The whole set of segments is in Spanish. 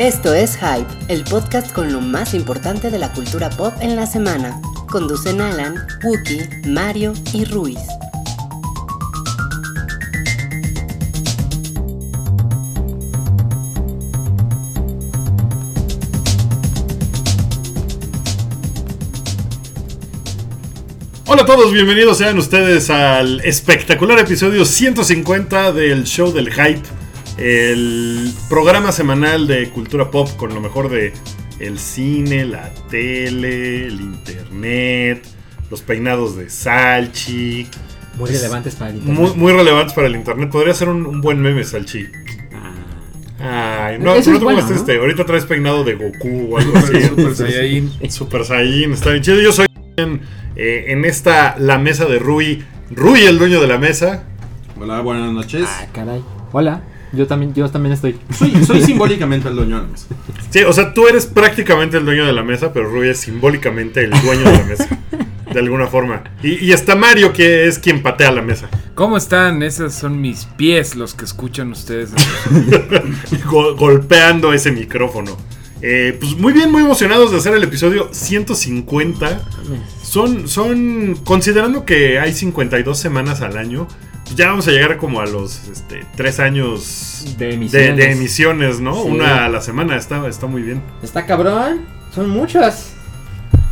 Esto es Hype, el podcast con lo más importante de la cultura pop en la semana. Conducen Alan, Wookie, Mario y Ruiz. Hola a todos, bienvenidos sean ustedes al espectacular episodio 150 del show del hype, el programa semanal de cultura pop con lo mejor de el cine, la tele, el internet, los peinados de Salchi. Muy relevantes para el internet. Muy, muy relevantes para el internet. Podría ser un, un buen meme, Salchi. Ay, no, Eso no te bueno, ¿no? triste. Ahorita traes peinado de Goku o algo así. Super Saiyajin. Super Saiyan, está bien chido. Yo soy en, eh, en esta, la mesa de Rui. Rui, el dueño de la mesa. Hola, buenas noches. Ah, caray. Hola, yo también, yo también estoy. Soy, soy simbólicamente el dueño de la mesa. Sí, o sea, tú eres prácticamente el dueño de la mesa, pero Rui es simbólicamente el dueño de la mesa. De alguna forma. Y, y está Mario, que es quien patea la mesa. ¿Cómo están? Esos son mis pies los que escuchan ustedes. Go- golpeando ese micrófono. Eh, pues muy bien, muy emocionados de hacer el episodio 150. Son, son, considerando que hay 52 semanas al año, ya vamos a llegar como a los este, 3 años De emisiones. de emisiones, ¿no? Sí. Una a la semana, está, está muy bien. Está cabrón. Son muchas.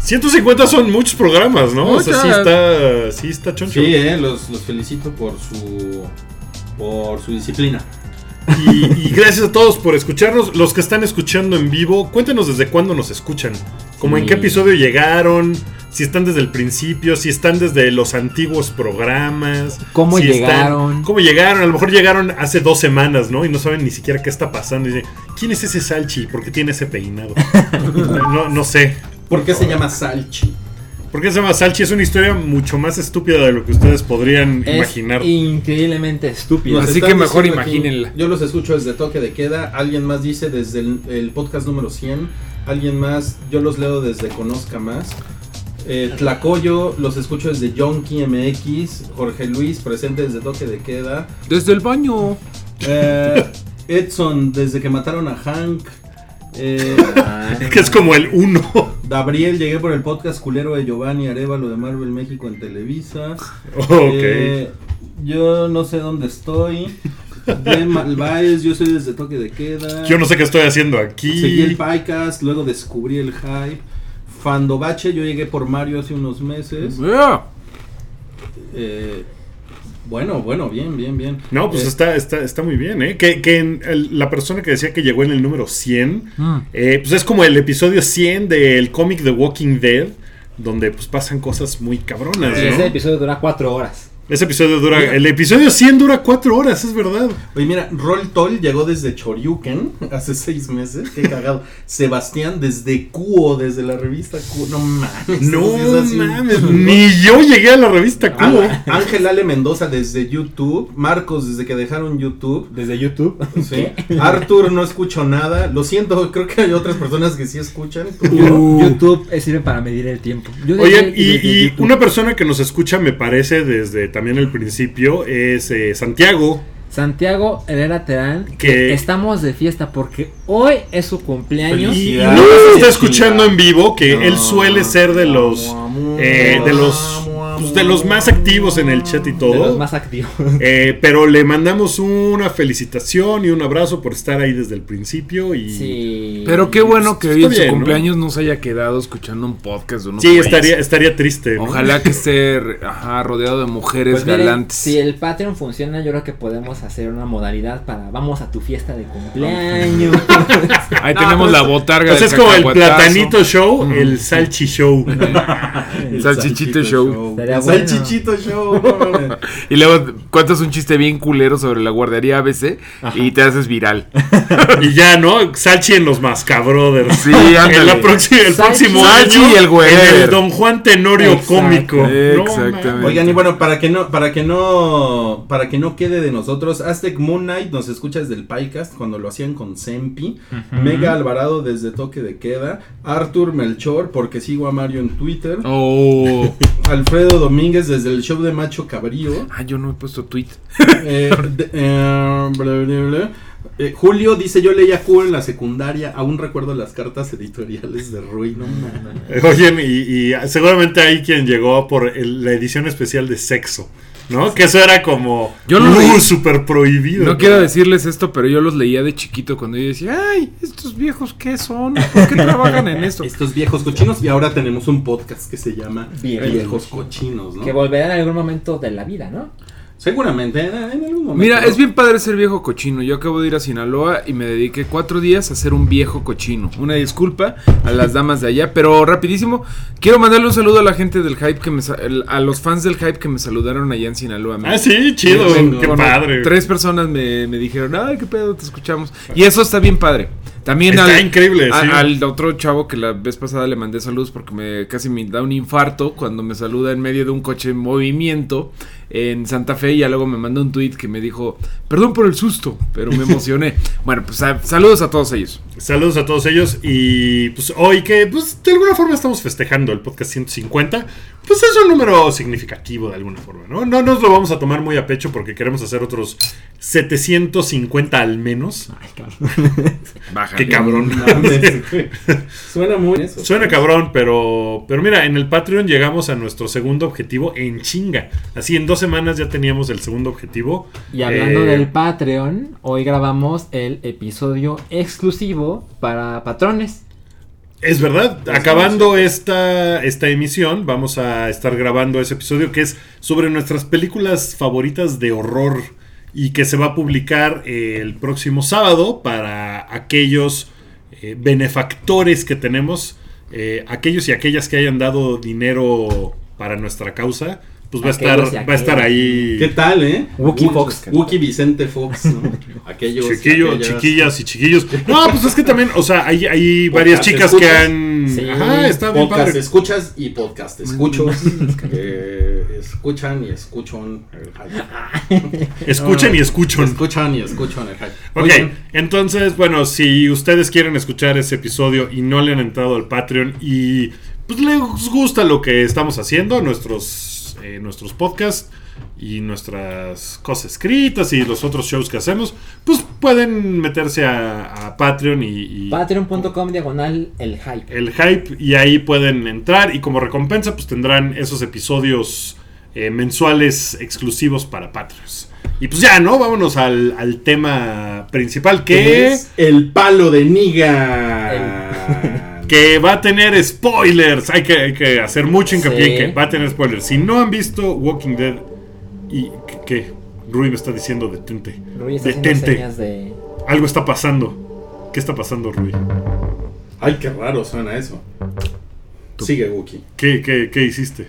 150 son muchos programas, ¿no? O sea, sí Muchas. está, sí está choncho. Sí, eh, los, los felicito por su por su disciplina. Y, y gracias a todos por escucharnos. Los que están escuchando en vivo, cuéntenos desde cuándo nos escuchan. Como en qué episodio llegaron, si están desde el principio, si están desde los antiguos programas. ¿Cómo si están- llegaron? ¿Cómo llegaron? A lo mejor llegaron hace dos semanas, ¿no? Y no saben ni siquiera qué está pasando. Y dicen, ¿quién es ese Salchi? ¿Por qué tiene ese peinado? no, no sé. ¿Por qué se llama Salchi? ¿Por qué se llama Salchi? Es una historia mucho más estúpida de lo que ustedes podrían Es imaginar. increíblemente estúpido. Así que mejor imagínenla. yo los escucho desde toque de queda. Alguien más dice desde el, el podcast número 100. Alguien más, yo los leo desde Conozca Más. Eh, Tlacoyo, los escucho desde Yonky MX. Jorge Luis, presente desde toque de queda. Desde el baño. Eh, Edson, desde que mataron a Hank. Eh, que es como el uno. Gabriel, llegué por el podcast culero de Giovanni Arevalo de Marvel México en Televisa. ok. Eh, yo no sé dónde estoy. De Malváez, yo soy desde Toque de Queda. Yo no sé qué estoy haciendo aquí. Seguí el podcast, luego descubrí el hype. Fandobache, yo llegué por Mario hace unos meses. Yeah. Eh, bueno, bueno, bien, bien, bien. No, pues Eh, está, está, está muy bien, ¿eh? Que, que en el- la persona que decía que llegó en el número 100, Mm. eh, pues es como el episodio 100 del cómic The Walking Dead, donde pues pasan cosas muy cabronas, ese episodio dura cuatro horas. Ese episodio dura, Mira. el episodio 100 dura 4 horas, es verdad. Oye, mira, Roll Toll llegó desde Choryuken hace seis meses. Qué cagado. Sebastián desde Cuo, desde la revista Cuo. No mames. No mames, ni yo llegué a la revista Cubo. Á- Ángel Ale Mendoza desde YouTube. Marcos desde que dejaron YouTube. Desde YouTube. Sí. Arthur no escucho nada. Lo siento, creo que hay otras personas que sí escuchan. Uh. YouTube sirve para medir el tiempo. Yo desde- y, desde y YouTube. una persona que nos escucha, me parece, desde también el principio, es eh, Santiago. Santiago Herrera Terán, Que- estamos de fiesta porque hoy es su cumpleaños. Y no nos está escuchando en vivo, que No. él suele ser de los eh, de los pues, de los más activos en el chat y De todo. los más activos. Eh, pero le mandamos una felicitación y un abrazo por estar ahí desde el principio y Sí. Pero qué bueno que hoy en su cumpleaños no se haya quedado escuchando un podcast de unos Sí, estaría estaría triste. ¿no? Ojalá que esté ajá, rodeado de mujeres Pues miren, galantes. si el Patreon funciona, yo creo que podemos hacer una modalidad para vamos a tu fiesta de cumpleaños. Ahí No, tenemos pues, la botarga Pues del es como el platanito show, el salchi show. El Salchichito show. Estaría El bueno. Salchichito show. Y luego cuentas un chiste bien culero sobre la guardería ABC y te haces viral. y ya, ¿no? Salchi en los Mascabrothers. Sí, En ándale. la próxima, el Salchi. próximo Salchi año, y el güey. en el Don Juan Tenorio Exacto. cómico. No Exactamente. Oigan, y bueno, para que no, para que no, para que no quede de nosotros, Aztec Moon Knight nos escucha desde el podcast cuando lo hacían con Sempi, Mega Alvarado desde Toque de Queda, Arthur Melchor porque sigo a Mario en Twitter, Oh. Alfredo Domínguez desde el show de Macho Cabrío, Ah, yo no he puesto tweet. eh, de- eh, bla, bla, bla. Eh, Julio dice, yo leía Q en la secundaria, aún recuerdo las cartas editoriales de Rui, no Oye, y, y seguramente hay quien llegó por el- la edición especial de sexo, ¿no? Que eso era como Yo uh, súper prohibido. No quiero decirles esto, pero yo los leía de chiquito cuando yo decía, ay, estos viejos, ¿qué son? ¿Por qué trabajan en esto? Estos viejos cochinos, y ahora tenemos un podcast que se llama Viejos Viejos Cochinos, ¿no? Que volverá en algún momento de la vida, ¿no? Seguramente, en, en algún momento. Mira, es bien padre ser viejo cochino. Yo acabo de ir a Sinaloa y me dediqué cuatro días a ser un viejo cochino. Una disculpa a las damas de allá, pero rapidísimo. Quiero mandarle un saludo a la gente del hype que me a los fans del hype que me saludaron allá en Sinaloa. Me- Ah, sí, chido, qué Bueno, padre. Tres personas me, me dijeron, ay, qué pedo, te escuchamos. Y eso está bien padre. También Está al, increíble, a- sí. al otro chavo que la vez pasada le mandé saludos porque me casi me da un infarto cuando me saluda en medio de un coche en movimiento en Santa Fe y ya luego me mandó un tweet que me dijo, perdón por el susto, pero me emocioné. bueno, pues a- saludos a todos ellos. Saludos a todos ellos y pues hoy que pues de alguna forma estamos festejando el podcast 150, pues es un número significativo de alguna forma, ¿no? No nos lo vamos a tomar muy a pecho porque queremos hacer otros 750 al menos. Ay, cabrón. Bájale. Qué cabrón. Suena muy eso. Suena cabrón, pero pero mira, en el Patreon llegamos a nuestro segundo objetivo en chinga. Así en dos semanas ya teníamos el segundo objetivo. Y hablando Eh, del Patreon, hoy grabamos el episodio exclusivo para patrones. Es verdad, Es acabando esta, esta emisión, vamos a estar grabando ese episodio que es sobre nuestras películas favoritas de horror y que se va a publicar eh, el próximo sábado para aquellos eh, benefactores que tenemos, eh, aquellos y aquellas que hayan dado dinero para nuestra causa, pues va a estar, va a estar ahí. ¿Qué tal, eh? Wookie Fox. Wookie Vicente Fox, ¿no? Aquellos. Chiquillo, aquellas. chiquillas y chiquillos. No, pues es que también, o sea, hay, hay varias chicas que han. Sí. Ajá, está bien Podcast padre. escuchas y podcast escuchos. eh, escuchan y escuchan el hype. Escuchen y escuchan. Escuchan y escuchan el hype. Ok, entonces, bueno, si ustedes quieren escuchar ese episodio y no le han entrado al Patreon y pues les gusta lo que estamos haciendo, nuestros, eh, nuestros podcasts y nuestras cosas escritas y los otros shows que hacemos, pues pueden meterse a, a Patreon y, y Patreon.com diagonal el hype. el hype y ahí pueden entrar y como recompensa pues tendrán esos episodios eh, mensuales exclusivos para Patreons. Y pues ya, ¿no? Vámonos al, al tema principal ¿qué que... es el palo de Niga? que va a tener spoilers. Hay que, hay que hacer mucho hincapié Sí. en que va a tener spoilers. Si no han visto Walking Dead y ¿qué? qué? Rui me está diciendo detente. Rui está detente. señas de... Algo está pasando. ¿Qué está pasando, Rui? Ay, qué raro suena eso. Sigue, Wookie. ¿Qué, qué, qué hiciste?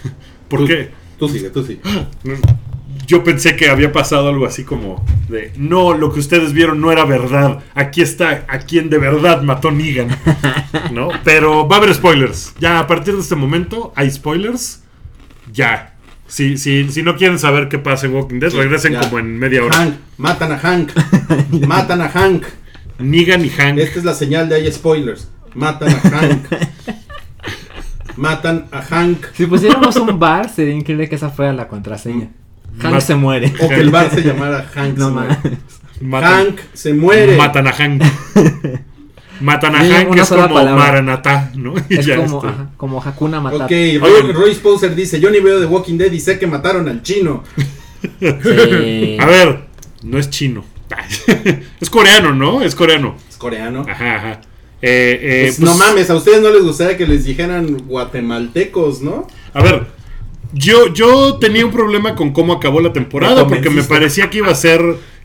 ¿Por Tú- qué? Tú sigue, tú sigue. Yo pensé que había pasado algo así como de no, lo que ustedes vieron no era verdad. Aquí está a quien de verdad mató Negan. ¿No? Pero va a haber spoilers. Ya a partir de este momento hay spoilers. Ya. Si, si, si no quieren saber qué pasa en Walking Dead, regresen ya. como en media hora. Hank, matan a Hank. matan a Hank. Negan y Hank. Esta es la señal de hay spoilers. Matan a Hank. Matan a Hank. Si pusiéramos un bar, sería increíble que esa fuera la contraseña. Hank Mat- se muere. O que el bar se llamara Hank. No Hank se muere. matan a Hank. Matan a Hank una es como palabra. Maranatá, ¿no? Y Es ya como, ajá, como Hakuna Matata. Ok, Oigan. Roy, Roy Sposer dice, yo ni veo The Walking Dead y sé que mataron al chino. Sí. A ver, no es chino. es coreano, ¿no? Es coreano. Es coreano. Ajá, ajá. Eh, eh, Pues, pues, no mames, a ustedes no les gustaría que les dijeran guatemaltecos, ¿no? A ver, yo, yo tenía un problema con cómo acabó la temporada Me porque me parecía que iba a ser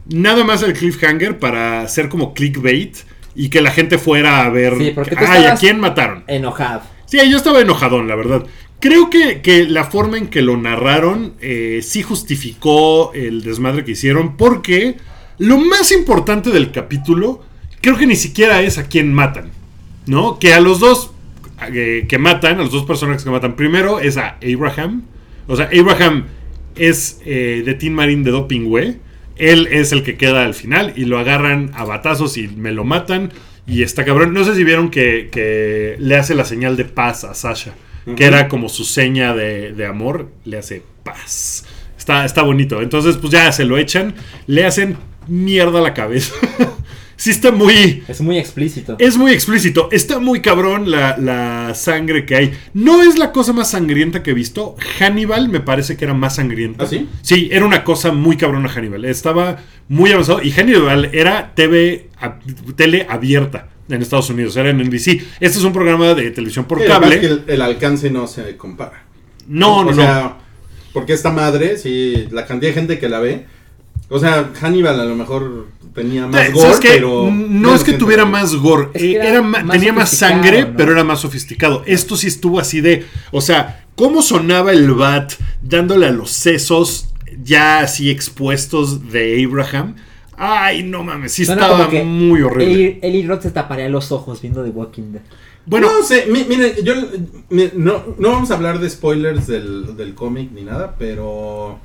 nada más el cliffhanger para ser como clickbait y que la gente fuera a ver, Sí, porque tú ay, ¿a quién mataron? Enojado. Sí, yo estaba enojadón, la verdad. Creo que, que la forma en que lo narraron eh, sí justificó el desmadre que hicieron, porque lo más importante del capítulo creo que ni siquiera es a quién matan, ¿no? Que a los dos eh, que matan, a los dos personajes que matan, primero es a Abraham. O sea, Abraham es eh, de Team Marine de Doping Way. Él es el que queda al final y lo agarran a batazos y me lo matan. Y está cabrón. No sé si vieron que, que le hace la señal de paz a Sasha. Que era como su seña de, de amor. Le hace paz. Está, está bonito. Entonces, pues ya se lo echan. Le hacen mierda la cabeza. sí está muy... Es muy explícito. Es muy explícito. Está muy cabrón la, la sangre que hay. No es la cosa más sangrienta que he visto. Hannibal me parece que era más sangrienta. ¿Ah, sí? Sí, era una cosa muy cabrona Hannibal. Estaba muy avanzado. Y Hannibal era TV, a- tele abierta en Estados Unidos. Era en NBC. Este es un programa de televisión por Sí, cable. que el, el alcance no se compara. No, no, o no. sea, porque esta madre, sí, la cantidad de gente que la ve. O sea, Hannibal a lo mejor tenía más Eh, gore, pero. no es que tuviera más gore, Es que era era ma- más tenía más sangre, ¿no? pero era más sofisticado. Esto sí estuvo así de, o sea, cómo sonaba el bat dándole a los sesos ya así expuestos de Abraham. Ay, no mames, sí Suena estaba muy horrible. Eli, Roth se taparía los ojos viendo The Walking Dead. Bueno, no sé, mi- miren, yo mi- no, no vamos a hablar de spoilers del, del cómic ni nada, pero.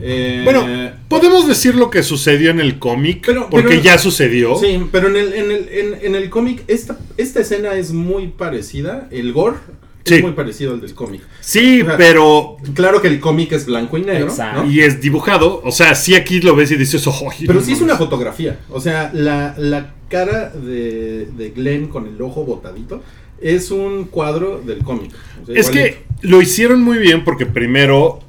Eh, bueno, podemos decir lo que sucedió en el cómic, Pero- porque pero- ya sucedió. Sí, pero en el, en el, en, en el cómic, esta, esta escena es muy parecida. El gore Sí. es muy parecido al del cómic. Sí, O sea, pero Claro que el cómic es blanco y negro. Y es dibujado, o sea, sí aquí lo ves y dices, "Ay, Pero no sí es mames". una fotografía. O sea, la, la cara de, de Glenn con el ojo botadito es un cuadro del cómic. O sea, Es igualito. que lo hicieron muy bien porque primero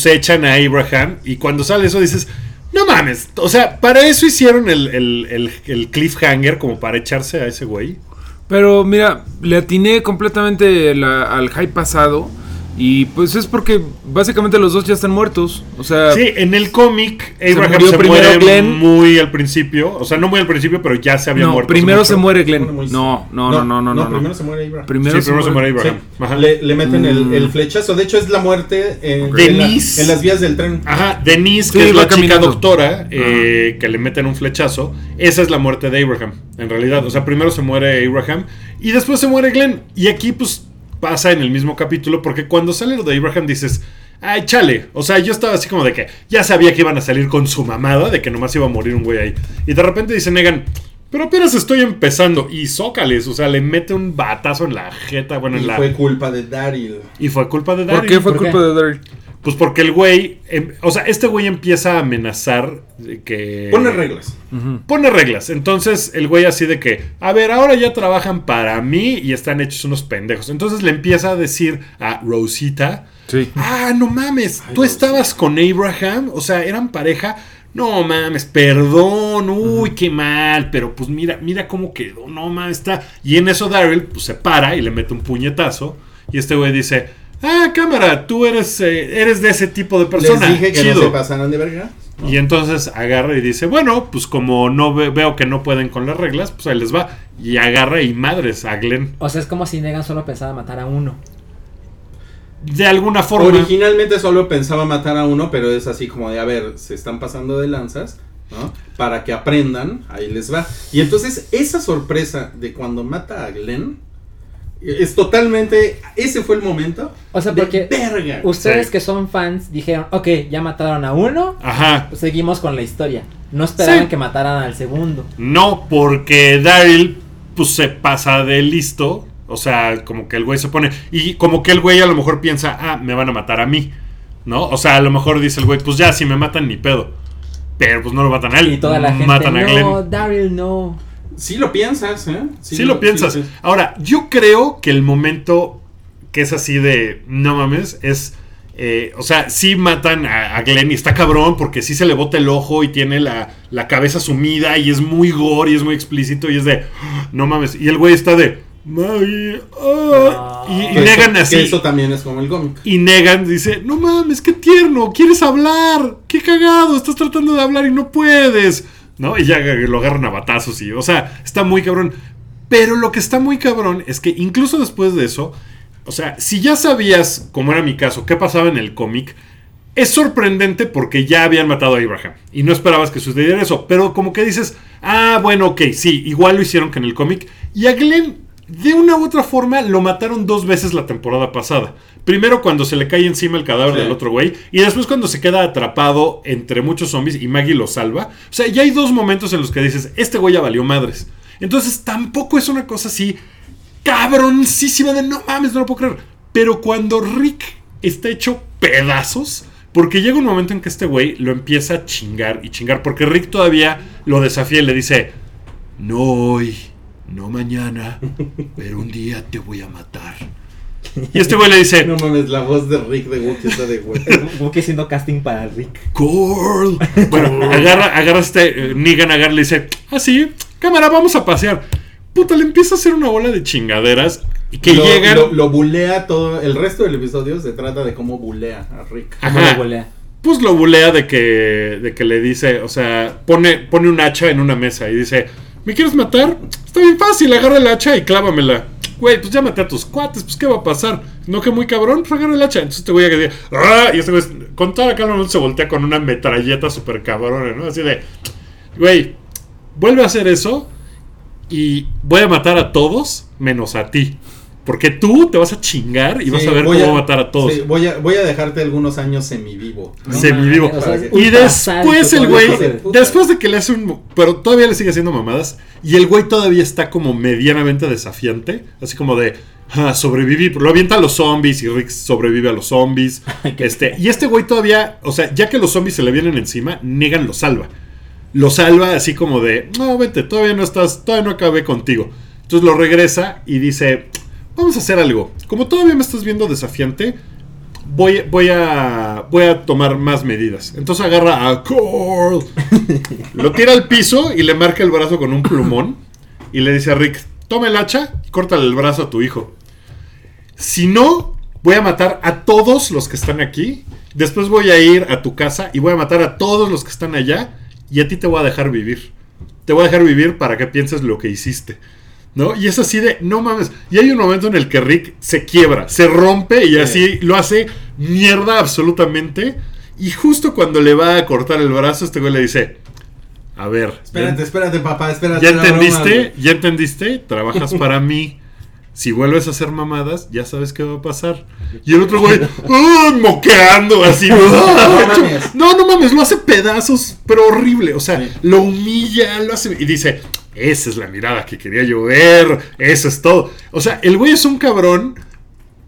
pues echan a Abraham y cuando sale eso dices, no mames, o sea, para eso hicieron el, el- el- cliffhanger como para echarse a ese güey. Pero mira, le atiné completamente al hype pasado. Y pues es porque básicamente los dos ya están muertos. O sea, Sí, en el cómic Abraham se, primero muere Glenn. muy al principio, o sea, no muy al principio, pero ya se había no, muerto. primero se muere Glenn. No, no, no, no, no, no. primero no. se muere Abraham. Primero, Sí, primero se muere Abraham. Sí, Ajá. le, le meten el, Mm. el flechazo. De hecho, es la muerte en, De en la- Denise. en las vías del tren. Ajá, Denise, Sí, que es la chica doctora, eh, que le meten un flechazo, esa es la muerte de Abraham, en realidad. O sea, primero se muere Abraham y después se muere Glenn. Y aquí, pues, pasa en el mismo capítulo, porque cuando sale lo de Abraham dices, ay, chale. O sea, yo estaba así como de que ya sabía que iban a salir con su mamada, de que nomás iba a morir un güey ahí. Y de repente dice Negan, pero apenas estoy empezando. Y zócales, o sea, le mete un batazo en la jeta, bueno, en y la. fue culpa de Daryl. y fue culpa de ¿Por Daryl. qué fue ¿Por culpa qué? de Daryl? Pues porque el güey, em, o sea, este güey empieza a amenazar de que... Pone reglas. Pone reglas. Entonces el güey así de que, a ver, ahora ya trabajan para mí y están hechos unos pendejos. Entonces le empieza a decir a Rosita, Sí. ah, no mames, Ay, tú Rosita. estabas con Abraham, o sea, eran pareja. No mames, perdón, uy, qué mal, pero pues mira, mira cómo quedó, no mames, está. Y en eso Daryl pues, se para y le mete un puñetazo. Y este güey dice, ah, cámara, tú eres, eh, eres de ese tipo de persona. Les dije que chido. no se pasaran de verga. Y entonces agarra y dice, bueno, pues como no ve- veo que no pueden con las reglas, pues ahí les va. Y agarra y madres a Glenn. O sea, es como si Negan solo pensaba matar a uno. De alguna forma. Originalmente solo pensaba matar a uno, pero es así como de, a ver, se están pasando de lanzas, ¿no? Para que aprendan, ahí les va. Y entonces esa sorpresa de cuando mata a Glenn es totalmente, ese fue el momento. O sea, de porque verga. ustedes Sí. que son fans dijeron, ok, ya mataron a uno, Ajá. pues seguimos con la historia. No esperaban Sí. que mataran al segundo. No, porque Daryl pues se pasa de listo. O sea, como que el güey se pone. Y como que el güey a lo mejor piensa, ah, me van a matar a mí. ¿No? O sea, a lo mejor dice el güey, pues ya, si me matan, ni pedo. Pero pues no lo matan a él. Y toda la gente, matan a Glenn. no, Daryl, no. Sí lo piensas, ¿eh? Sí, lo piensas. Ahora, yo creo que el momento que es así de no mames es. eh, o sea, sí matan a, a Glenn y está cabrón porque sí se le bota el ojo y tiene la, la cabeza sumida y es muy gore y es muy explícito y es de "Ah, no mames. Y el güey está de ah", y, y Que eso- Negan que así. eso también es como el cómic. Y Negan dice, no mames, qué tierno, quieres hablar, qué cagado, estás tratando de hablar y no puedes. ¿No? Y ya lo agarran a batazos y, o sea, está muy cabrón. Pero lo que está muy cabrón es que incluso después de eso, o sea, si ya sabías, como era mi caso, qué pasaba en el cómic, es sorprendente porque ya habían matado a Abraham y no esperabas que sucediera eso, pero como que dices, ah, bueno, ok, sí, igual lo hicieron que en el cómic. Y a Glenn, de una u otra forma, lo mataron dos veces la temporada pasada. Primero cuando se le cae encima el cadáver Sí. del otro güey y después cuando se queda atrapado entre muchos zombies y Maggie lo salva. O sea, ya hay dos momentos en los que dices, este güey ya valió madres. Entonces tampoco es una cosa así cabroncísima de no mames, no lo puedo creer. Pero cuando Rick está hecho pedazos, Porque llega un momento en que este güey lo empieza a chingar y chingar. Porque Rick todavía lo desafía y le dice: No hoy, no mañana, pero un día te voy a matar. Y este güey le dice: No mames, la voz de Rick de Wookiee está de güey. Wookiee haciendo casting para Rick. Cool. Bueno, agarra, agarra este. eh, Negan agarra y le dice: Ah, sí, cámara, vamos a pasear. Puta, le empieza a hacer una bola de chingaderas. Y que lo, llegan. Lo, lo bulea todo. El resto del episodio se trata de cómo bulea a Rick. ¿Cómo Ajá. lo golea? Pues lo bulea de que, de que le dice, o sea, pone, pone un hacha en una mesa y dice, ¿me quieres matar? Está bien fácil, agarra el hacha y clávamela. Güey, pues ya maté a tus cuates, pues ¿qué va a pasar? No que muy cabrón, pues agarra el hacha. Entonces te voy a decir, ¡ah! Y este güey, con toda la calma se voltea con una metralleta súper cabrona, ¿no? Así de, güey, vuelve a hacer eso y voy a matar a todos menos a ti. Porque tú te vas a chingar y vas a ver voy cómo matar a todos. sí, voy, a, voy a dejarte algunos años semivivo. ¿no? Semivivo. o sea, Y después el güey, después de que le hace un... Pero todavía le sigue haciendo mamadas. Y el güey todavía está como medianamente desafiante. Así como de... Ah, sobreviví. Lo avienta a los zombies y Rick sobrevive a los zombies. este, y este güey todavía... O sea, ya que los zombies se le vienen encima, Negan lo salva. Lo salva así como de... No, vete, todavía no estás... Todavía no acabé contigo. Entonces lo regresa y dice... Vamos a hacer algo. Como todavía me estás viendo desafiante, voy, voy, a, voy a tomar más medidas. Entonces agarra a Carl, lo tira al piso y le marca el brazo con un plumón. Y le dice a Rick: Toma el hacha y córtale el brazo a tu hijo. Si no, voy a matar a todos los que están aquí. Después voy a ir a tu casa y voy a matar a todos los que están allá. Y a ti te voy a dejar vivir. Te voy a dejar vivir para que pienses lo que hiciste. ¿No? Y es así de, no mames. Y hay un momento en el que Rick se quiebra, se rompe y así lo hace mierda absolutamente. Y justo cuando le va a cortar el brazo, este güey le dice, a ver, Espérate, espérate, papá, espérate. ¿ya broma, entendiste? ¿Ya entendiste? Trabajas para mí. Si vuelves a hacer mamadas, ya sabes qué va a pasar. Y el otro güey, ¡ah! moqueando así. ¡ah! No mames. No, no mames, lo hace pedazos, pero horrible. O sea, Sí. lo humilla, lo hace. Y dice, esa es la mirada que quería yo ver. Eso es todo. O sea, el güey es un cabrón,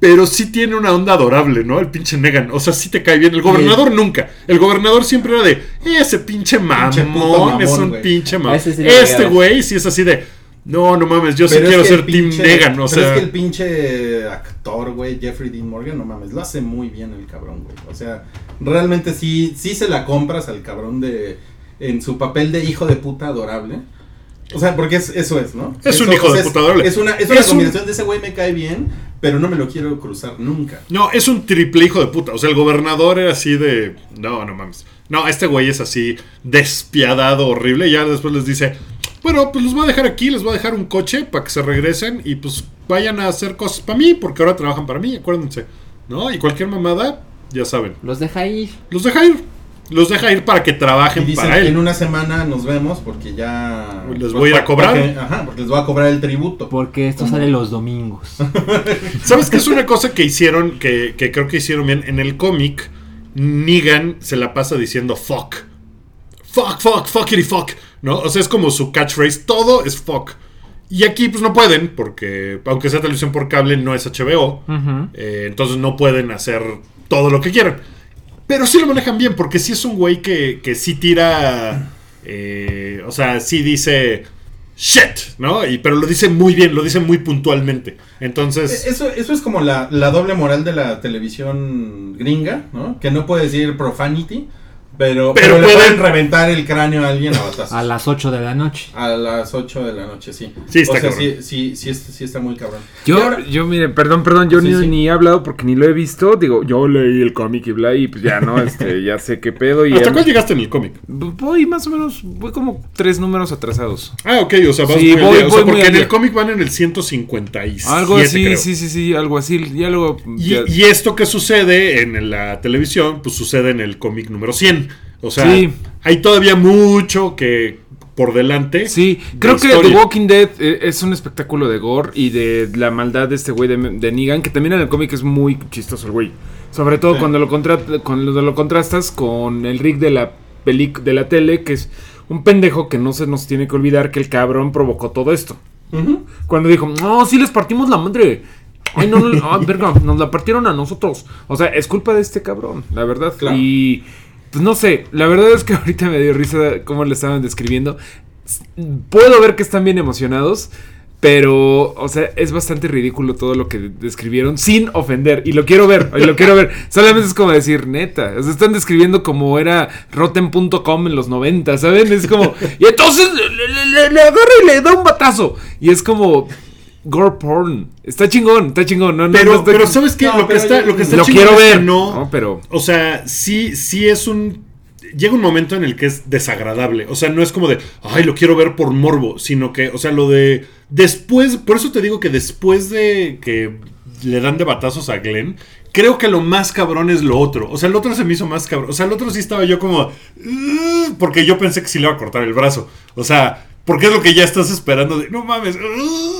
pero sí tiene una onda adorable, ¿no? El pinche Negan. O sea, sí te cae bien. El gobernador nunca. El gobernador siempre era de, ese pinche mamón, Pinche puto mamón, es un pinche mamón. sí Este güey sí es así de, no, no mames, yo sí Pero quiero ser Team pinche- Negan. O pero sea, es que el pinche actor, güey, Jeffrey Dean Morgan, no mames, lo hace muy bien el cabrón, güey. O sea, realmente sí, sí se la compras al cabrón de. En su papel de hijo de puta adorable. O sea, porque es, eso es, ¿no? Es un hijo o de puta adorable. Es una, es una Es un- combinación de ese güey me cae bien, pero no me lo quiero cruzar nunca. No, es un triple hijo de puta. O sea, el gobernador era así de. No, no mames. No, este güey es así despiadado, horrible. Y ya después les dice: Bueno, pues los voy a dejar aquí, les voy a dejar un coche para que se regresen y pues vayan a hacer cosas para mí, porque ahora trabajan para mí, acuérdense. ¿No? Y cualquier mamada, ya saben. Los deja ir. Los deja ir. Los deja ir para que Y trabajen dicen para que en él. una semana nos vemos porque ya. Les voy a ir a cobrar. porque- ajá, porque les voy a cobrar el tributo. Porque esto ¿Cómo? sale los domingos. ¿Sabes qué es una cosa que hicieron, que, que creo que hicieron bien? En el cómic, Negan se la pasa diciendo fuck. Fuck, fuck, fuckity fuck. ¿No? O sea, es como su catchphrase. Todo es fuck. Y aquí, pues no pueden, porque aunque sea televisión por cable, no es HBO. Eh, entonces no pueden hacer todo lo que quieran. Pero sí lo manejan bien, porque sí es un güey que, que sí tira. eh, o sea, sí dice. Shit, ¿no? Y, pero lo dice muy bien, lo dice muy puntualmente. Entonces. Eh, Eso, eso es como la, la doble moral de la televisión gringa, ¿no? Que no puede decir profanity, pero, Pero pero, le pueden- reventar el cráneo a alguien a batazos. A las 8 de la noche. A las 8 de la noche, sí. Sí, está o sea, cabrón. sí, sí, sí, sí está muy cabrón. Yo, ahora- yo, mire, perdón, perdón, yo Sí, ni, sí. ni he hablado porque ni lo he visto. Digo, yo leí el cómic y bla, y pues ya, ¿no? Este, ya sé qué pedo. Y ¿Hasta cuál llegaste en el cómic? Voy más o menos, voy como tres números atrasados. Ah, ok, o sea, vas Sí, muy al voy- día. O sea, voy muy porque en el cómic van en el 157. Algo así, creo. sí, sí, sí, algo así. Ya luego. Y, ya- y esto que sucede en la televisión, pues sucede en el cómic número 100. O sea, Sí. hay todavía mucho que por delante. Sí, de creo que. The Walking Dead eh, es un espectáculo de gore y de la maldad de este güey de, de Negan, que también en el cómic es muy chistoso el güey. Sobre todo Sí. cuando, lo contra- cuando lo contrastas con el Rick de la, pelic de la tele, que es un pendejo que no se nos tiene que olvidar que el cabrón provocó todo esto. Cuando dijo, no, sí les partimos la madre. Ay, no, no, verga, nos la partieron a nosotros. O sea, es culpa de este cabrón, la verdad. Claro. Y pues no sé, la verdad es que ahorita me dio risa cómo le estaban describiendo. Puedo ver que están bien emocionados. Pero, o sea, es bastante ridículo todo lo que describieron sin ofender. Y lo quiero ver, y lo quiero ver. Solamente es como decir, neta. O sea, están describiendo como era Rotten.com en los 90, ¿saben? Es como, y entonces le, le- le- le agarra y le da un batazo. Y es como, gore porn. Está chingón, está chingón. No, no, no Pero, está- pero ¿sabes qué? No, lo, que pero está, yo- lo que está lo chingón quiero es que ver. No, No, pero- O sea, sí, sí es un. Llega un momento en el que es desagradable. O sea, no es como de, ay, lo quiero ver por morbo. Sino que, o sea, lo de. Después. Por eso te digo que después de que le dan de batazos a Glenn. Creo que lo más cabrón es lo otro. O sea, el otro se me hizo más cabrón. O sea, el otro sí estaba yo como. "Ugh", porque yo pensé que sí le iba a cortar el brazo. O sea, porque es lo que ya estás esperando. De, no mames. ugh".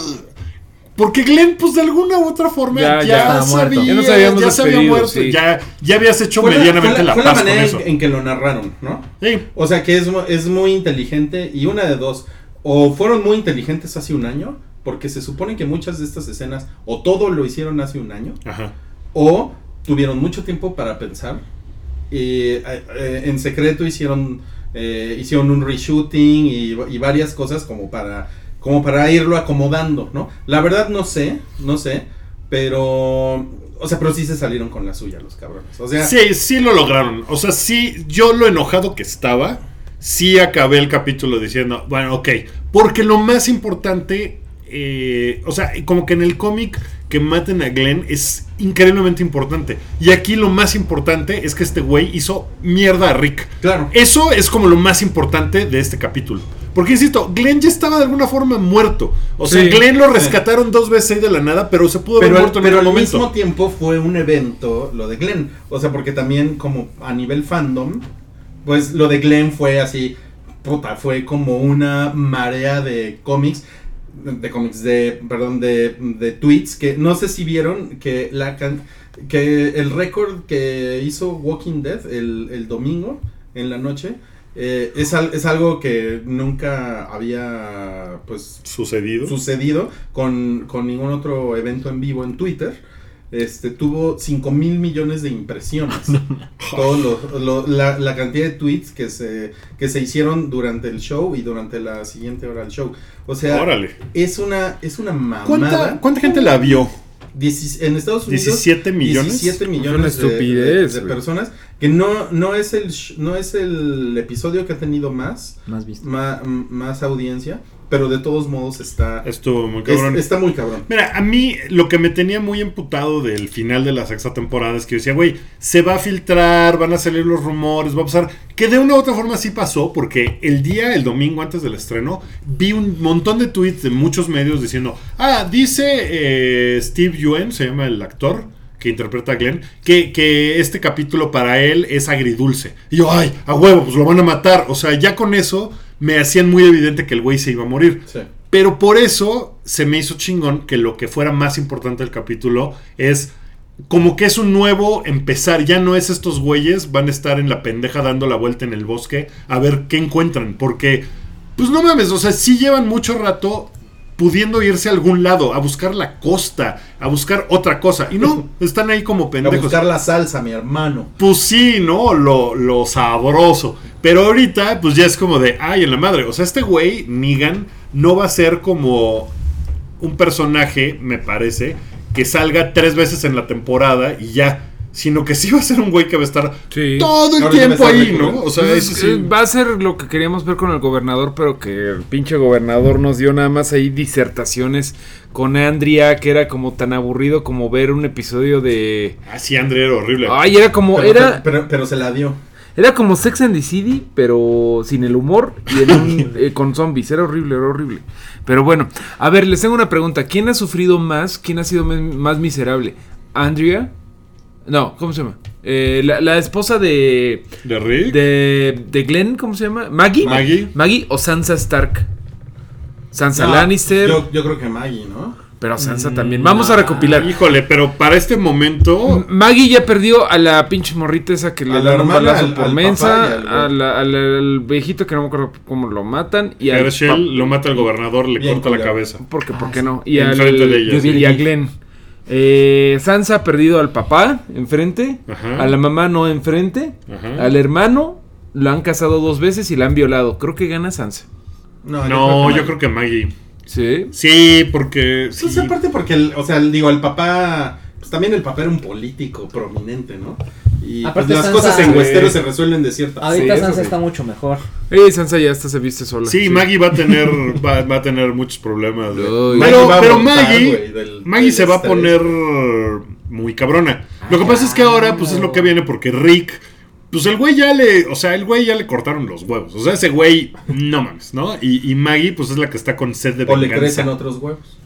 Porque Glenn, pues de alguna u otra forma Ya- ya, ya sabía, muerto. Ya nos habíamos ya se había muerto, sí. ya, ya habías hecho Fue la- medianamente fue la, la, fue la con manera eso. en, en que lo narraron, ¿no? Sí. O sea que es, es muy inteligente y una de dos. O fueron muy inteligentes hace un año, porque se supone que muchas de estas escenas, o todo lo hicieron hace un año, Ajá. o tuvieron mucho tiempo para pensar. Y eh, eh, en secreto hicieron, eh, hicieron un reshooting y, y varias cosas como para, como para irlo acomodando, ¿no? La verdad no sé, no sé, pero... O sea, pero sí se salieron con la suya los cabrones. O sea, Sí, sí lo lograron. O sea, sí, yo lo enojado que estaba, sí acabé el capítulo diciendo, bueno, ok. Porque lo más importante, eh, o sea, como que en el cómic que maten a Glenn es increíblemente importante. Y aquí lo más importante es que este güey hizo mierda a Rick. claro. Eso es como lo más importante de este capítulo. Porque insisto, Glenn ya estaba de alguna forma muerto. O sea, Sí. Glenn lo rescataron dos veces ahí de la nada, pero se pudo haber Pero, al- muerto en pero al momento. mismo tiempo fue un evento lo de Glenn. O sea, porque también como a nivel fandom, pues lo de Glenn fue así, puta, fue como una marea de cómics, de cómics, de, perdón, de, de tweets, que no sé si vieron que la que el récord que hizo Walking Dead el, el domingo en la noche, eh, es, al- es algo que nunca había, pues, Sucedido. sucedido con, con ningún otro evento en vivo en Twitter. Este, tuvo 5 mil millones de impresiones. Todo lo- lo- la, la cantidad de tweets que se, que se hicieron durante el show y durante la siguiente hora del show. O sea, Órale. es una, es una mamada. ¿Cuánta, cuánta gente la vio? En Estados Unidos 17 millones. 17 Es una millones de- personas que no, no es el no es el episodio que ha tenido más Más visto. ma- más audiencia pero de todos modos está Estuvo muy es- cabrón. está muy cabrón Mira, a mí lo que me tenía muy emputado del final de la sexta temporada es que yo decía, güey, se va a filtrar, van a salir los rumores, va a pasar. Que de una u otra forma sí pasó, porque el día, el domingo antes del estreno, vi un montón de tweets de muchos medios diciendo, ah, dice eh, Steve Yuen, se llama el actor que interpreta a Glenn, que, que este capítulo para él es agridulce. Y yo, ay, a huevo, pues lo van a matar. O sea, ya con eso me hacían muy evidente que el güey se iba a morir. Sí. Pero por eso se me hizo chingón que lo que fuera más importante del capítulo es como que es un nuevo empezar. Ya no es estos güeyes van a estar en la pendeja dando la vuelta en el bosque a ver qué encuentran. Porque, pues no mames, o sea, sí llevan mucho rato pudiendo irse a algún lado, a buscar la costa, a buscar otra cosa. Y no, están ahí como a pendejos. buscar la salsa mi hermano Pues sí, ¿no? Lo, lo sabroso. Pero ahorita, pues ya es como de, ay, en la madre. O sea, este güey, Negan, no va a ser como un personaje, me parece, que salga tres veces en la temporada y ya. Sino que sí va a ser un güey que va a estar Sí. todo el Ahora tiempo ahí, ¿no? O sea, Pues es- sí. eh, Va a ser lo que queríamos ver con el gobernador, pero que el pinche gobernador nos dio nada más ahí disertaciones con Andrea, que era como tan aburrido como ver un episodio de... Ah, sí, André era horrible. Ay, era como... pero, Era, pero, pero se la dio era como Sex and the City, pero sin el humor y en un- eh, con zombies. Era horrible, era horrible. Pero bueno, a ver, les tengo una pregunta. ¿Quién ha sufrido más? ¿Quién ha sido más miserable? ¿Andrea? No, ¿cómo se llama? Eh, la, la esposa de... ¿De Rick? De, de Glenn, ¿cómo se llama? ¿Maggie? Maggie. ¿Maggie o Sansa Stark? Sansa No, Lannister. yo, yo creo que Maggie no Pero Sansa también. Vamos a recopilar. Híjole, pero para este momento. Maggie ya perdió a la pinche morrita esa que le A la dan un balazo al- por al mensa, al- a la- al, al viejito que no me acuerdo cómo lo matan, y al pap- Herschel lo mata el gobernador, le Bien corta la cabeza. ¿Por qué? ¿Por Ah, qué sí. no? Y, al, de ella, y a Glenn. Eh, Sansa ha perdido al papá enfrente, Ajá. a la mamá no enfrente, Ajá. al hermano lo han casado dos veces y la han violado. Creo que gana Sansa. No, No, que yo creo que Maggie. Sí. Sí, porque. Pues sí. aparte porque, el, o sea, digo, el papá, pues también el papá era un político prominente, ¿no? Y pues, Aparte, las Sansa- cosas en Sí. Westeros se resuelven de cierta Ahorita Sí, Sansa sí. está mucho mejor. Eh, Sansa ya hasta se viste sola. Sí, Maggie va a tener va, va a tener muchos problemas. Uy. Pero, Maggie pero Maggie, del- Maggie del se va a poner muy cabrona. Lo que pasa es que ahora, pues es lo que viene porque Rick, pues el güey ya le, o sea, el güey ya le cortaron los huevos. O sea, ese güey, no mames, ¿no? Y, y Maggie, pues es la que está con sed de O le venganza. crecen otros huevos.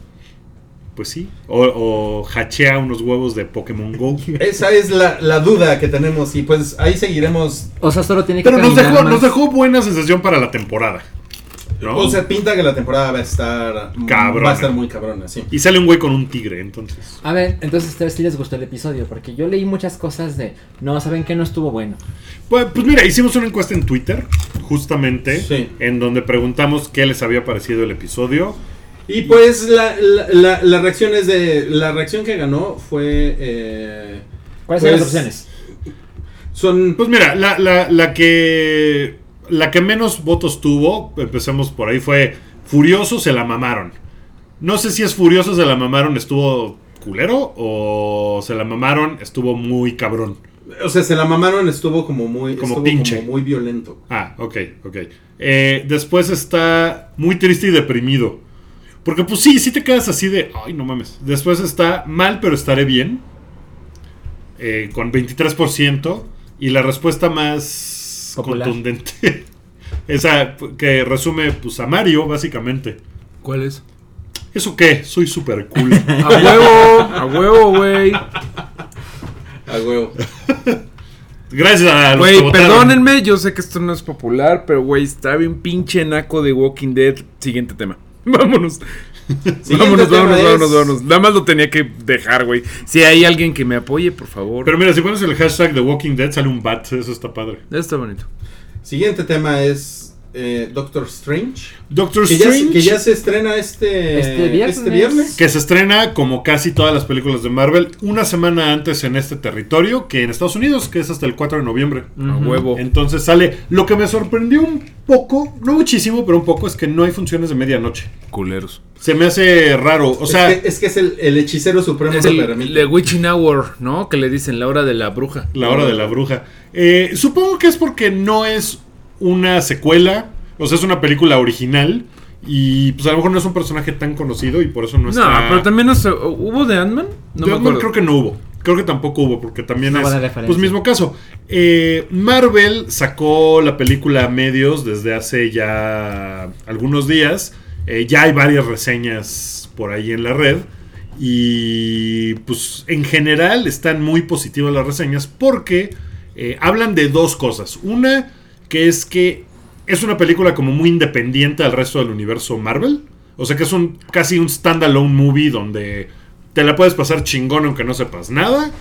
Pues sí. O, o hachea unos huevos de Pokémon Go. Esa es la, la duda que tenemos y pues ahí seguiremos. O sea, solo tiene que Pero nos dejó, más. nos dejó buena sensación para la temporada. ¿no? O sea, pinta que la temporada va a estar Cabrona. va a estar muy cabrona, sí. y sale un güey con un tigre, entonces. A ver, entonces a ustedes sí les gustó el episodio, porque yo leí muchas cosas de, no, ¿saben qué? No estuvo bueno. Pues, pues mira, hicimos una encuesta en Twitter, justamente, Sí. en donde preguntamos qué les había parecido el episodio. Y pues la, la, la, la reacción es de. La reacción que ganó fue. eh, ¿Cuáles son Pues- las opciones? son. Pues mira, la, la, la que la que menos votos tuvo, empecemos por ahí, fue Furioso se la mamaron. No sé si es Furioso se la mamaron, estuvo culero, o se la mamaron, estuvo muy cabrón. O sea, se la mamaron, estuvo como muy. Como estuvo pinche. como muy violento. Ah, ok, ok. Eh, después está muy triste y deprimido. Porque pues sí, sí te quedas así de, ay, no mames. Después está mal, pero estaré bien. eh, con 23%. Y la respuesta más Popular. contundente. Esa que resume pues a Mario, básicamente. ¿Cuál es? ¿Eso qué? Soy súper cool. A huevo, a huevo, güey. A huevo. Gracias a los Güey, perdónenme, yo sé que esto no es popular, pero güey, está bien pinche naco de Walking Dead. Siguiente tema. Vámonos. Vámonos, vámonos, es- vámonos, vámonos. Nada más lo tenía que dejar, güey. Si hay alguien que me apoye, por favor. Pero mira, si pones el hashtag de Walking Dead, sale un bat. Eso está padre. Está bonito. Siguiente tema es eh, Doctor Strange. Doctor Que Strange. que ya se estrena este, Este viernes. este viernes. que se estrena como casi todas las películas de Marvel una semana antes en este territorio que en Estados Unidos, que es hasta el 4 de noviembre. A huevo. Entonces sale. Lo que me sorprendió un poco, no muchísimo, pero un poco, es que no hay funciones de medianoche. Culeros. Se me hace raro. O sea, es, que, es que es el, el hechicero supremo Es el, el Witching Hour, ¿no? Que le dicen la hora de la bruja. la hora de la bruja. Eh, supongo que es porque no es una secuela. O sea, es una película original. Y pues a lo mejor no es un personaje tan conocido y por eso no No, está. pero también no sé, ¿Hubo de Ant-Man? No De Ant-Man creo que no hubo. Creo que tampoco hubo, porque también Es. Pues mismo caso. Eh, Marvel sacó la película a medios desde hace ya algunos días. Eh, ya hay varias reseñas por ahí en la red. Y pues en general están muy positivas las reseñas porque eh, hablan de dos cosas. Una, que es que es una película como muy independiente al resto del universo Marvel. O sea que es un casi un standalone movie donde te la puedes pasar chingón aunque no sepas nada.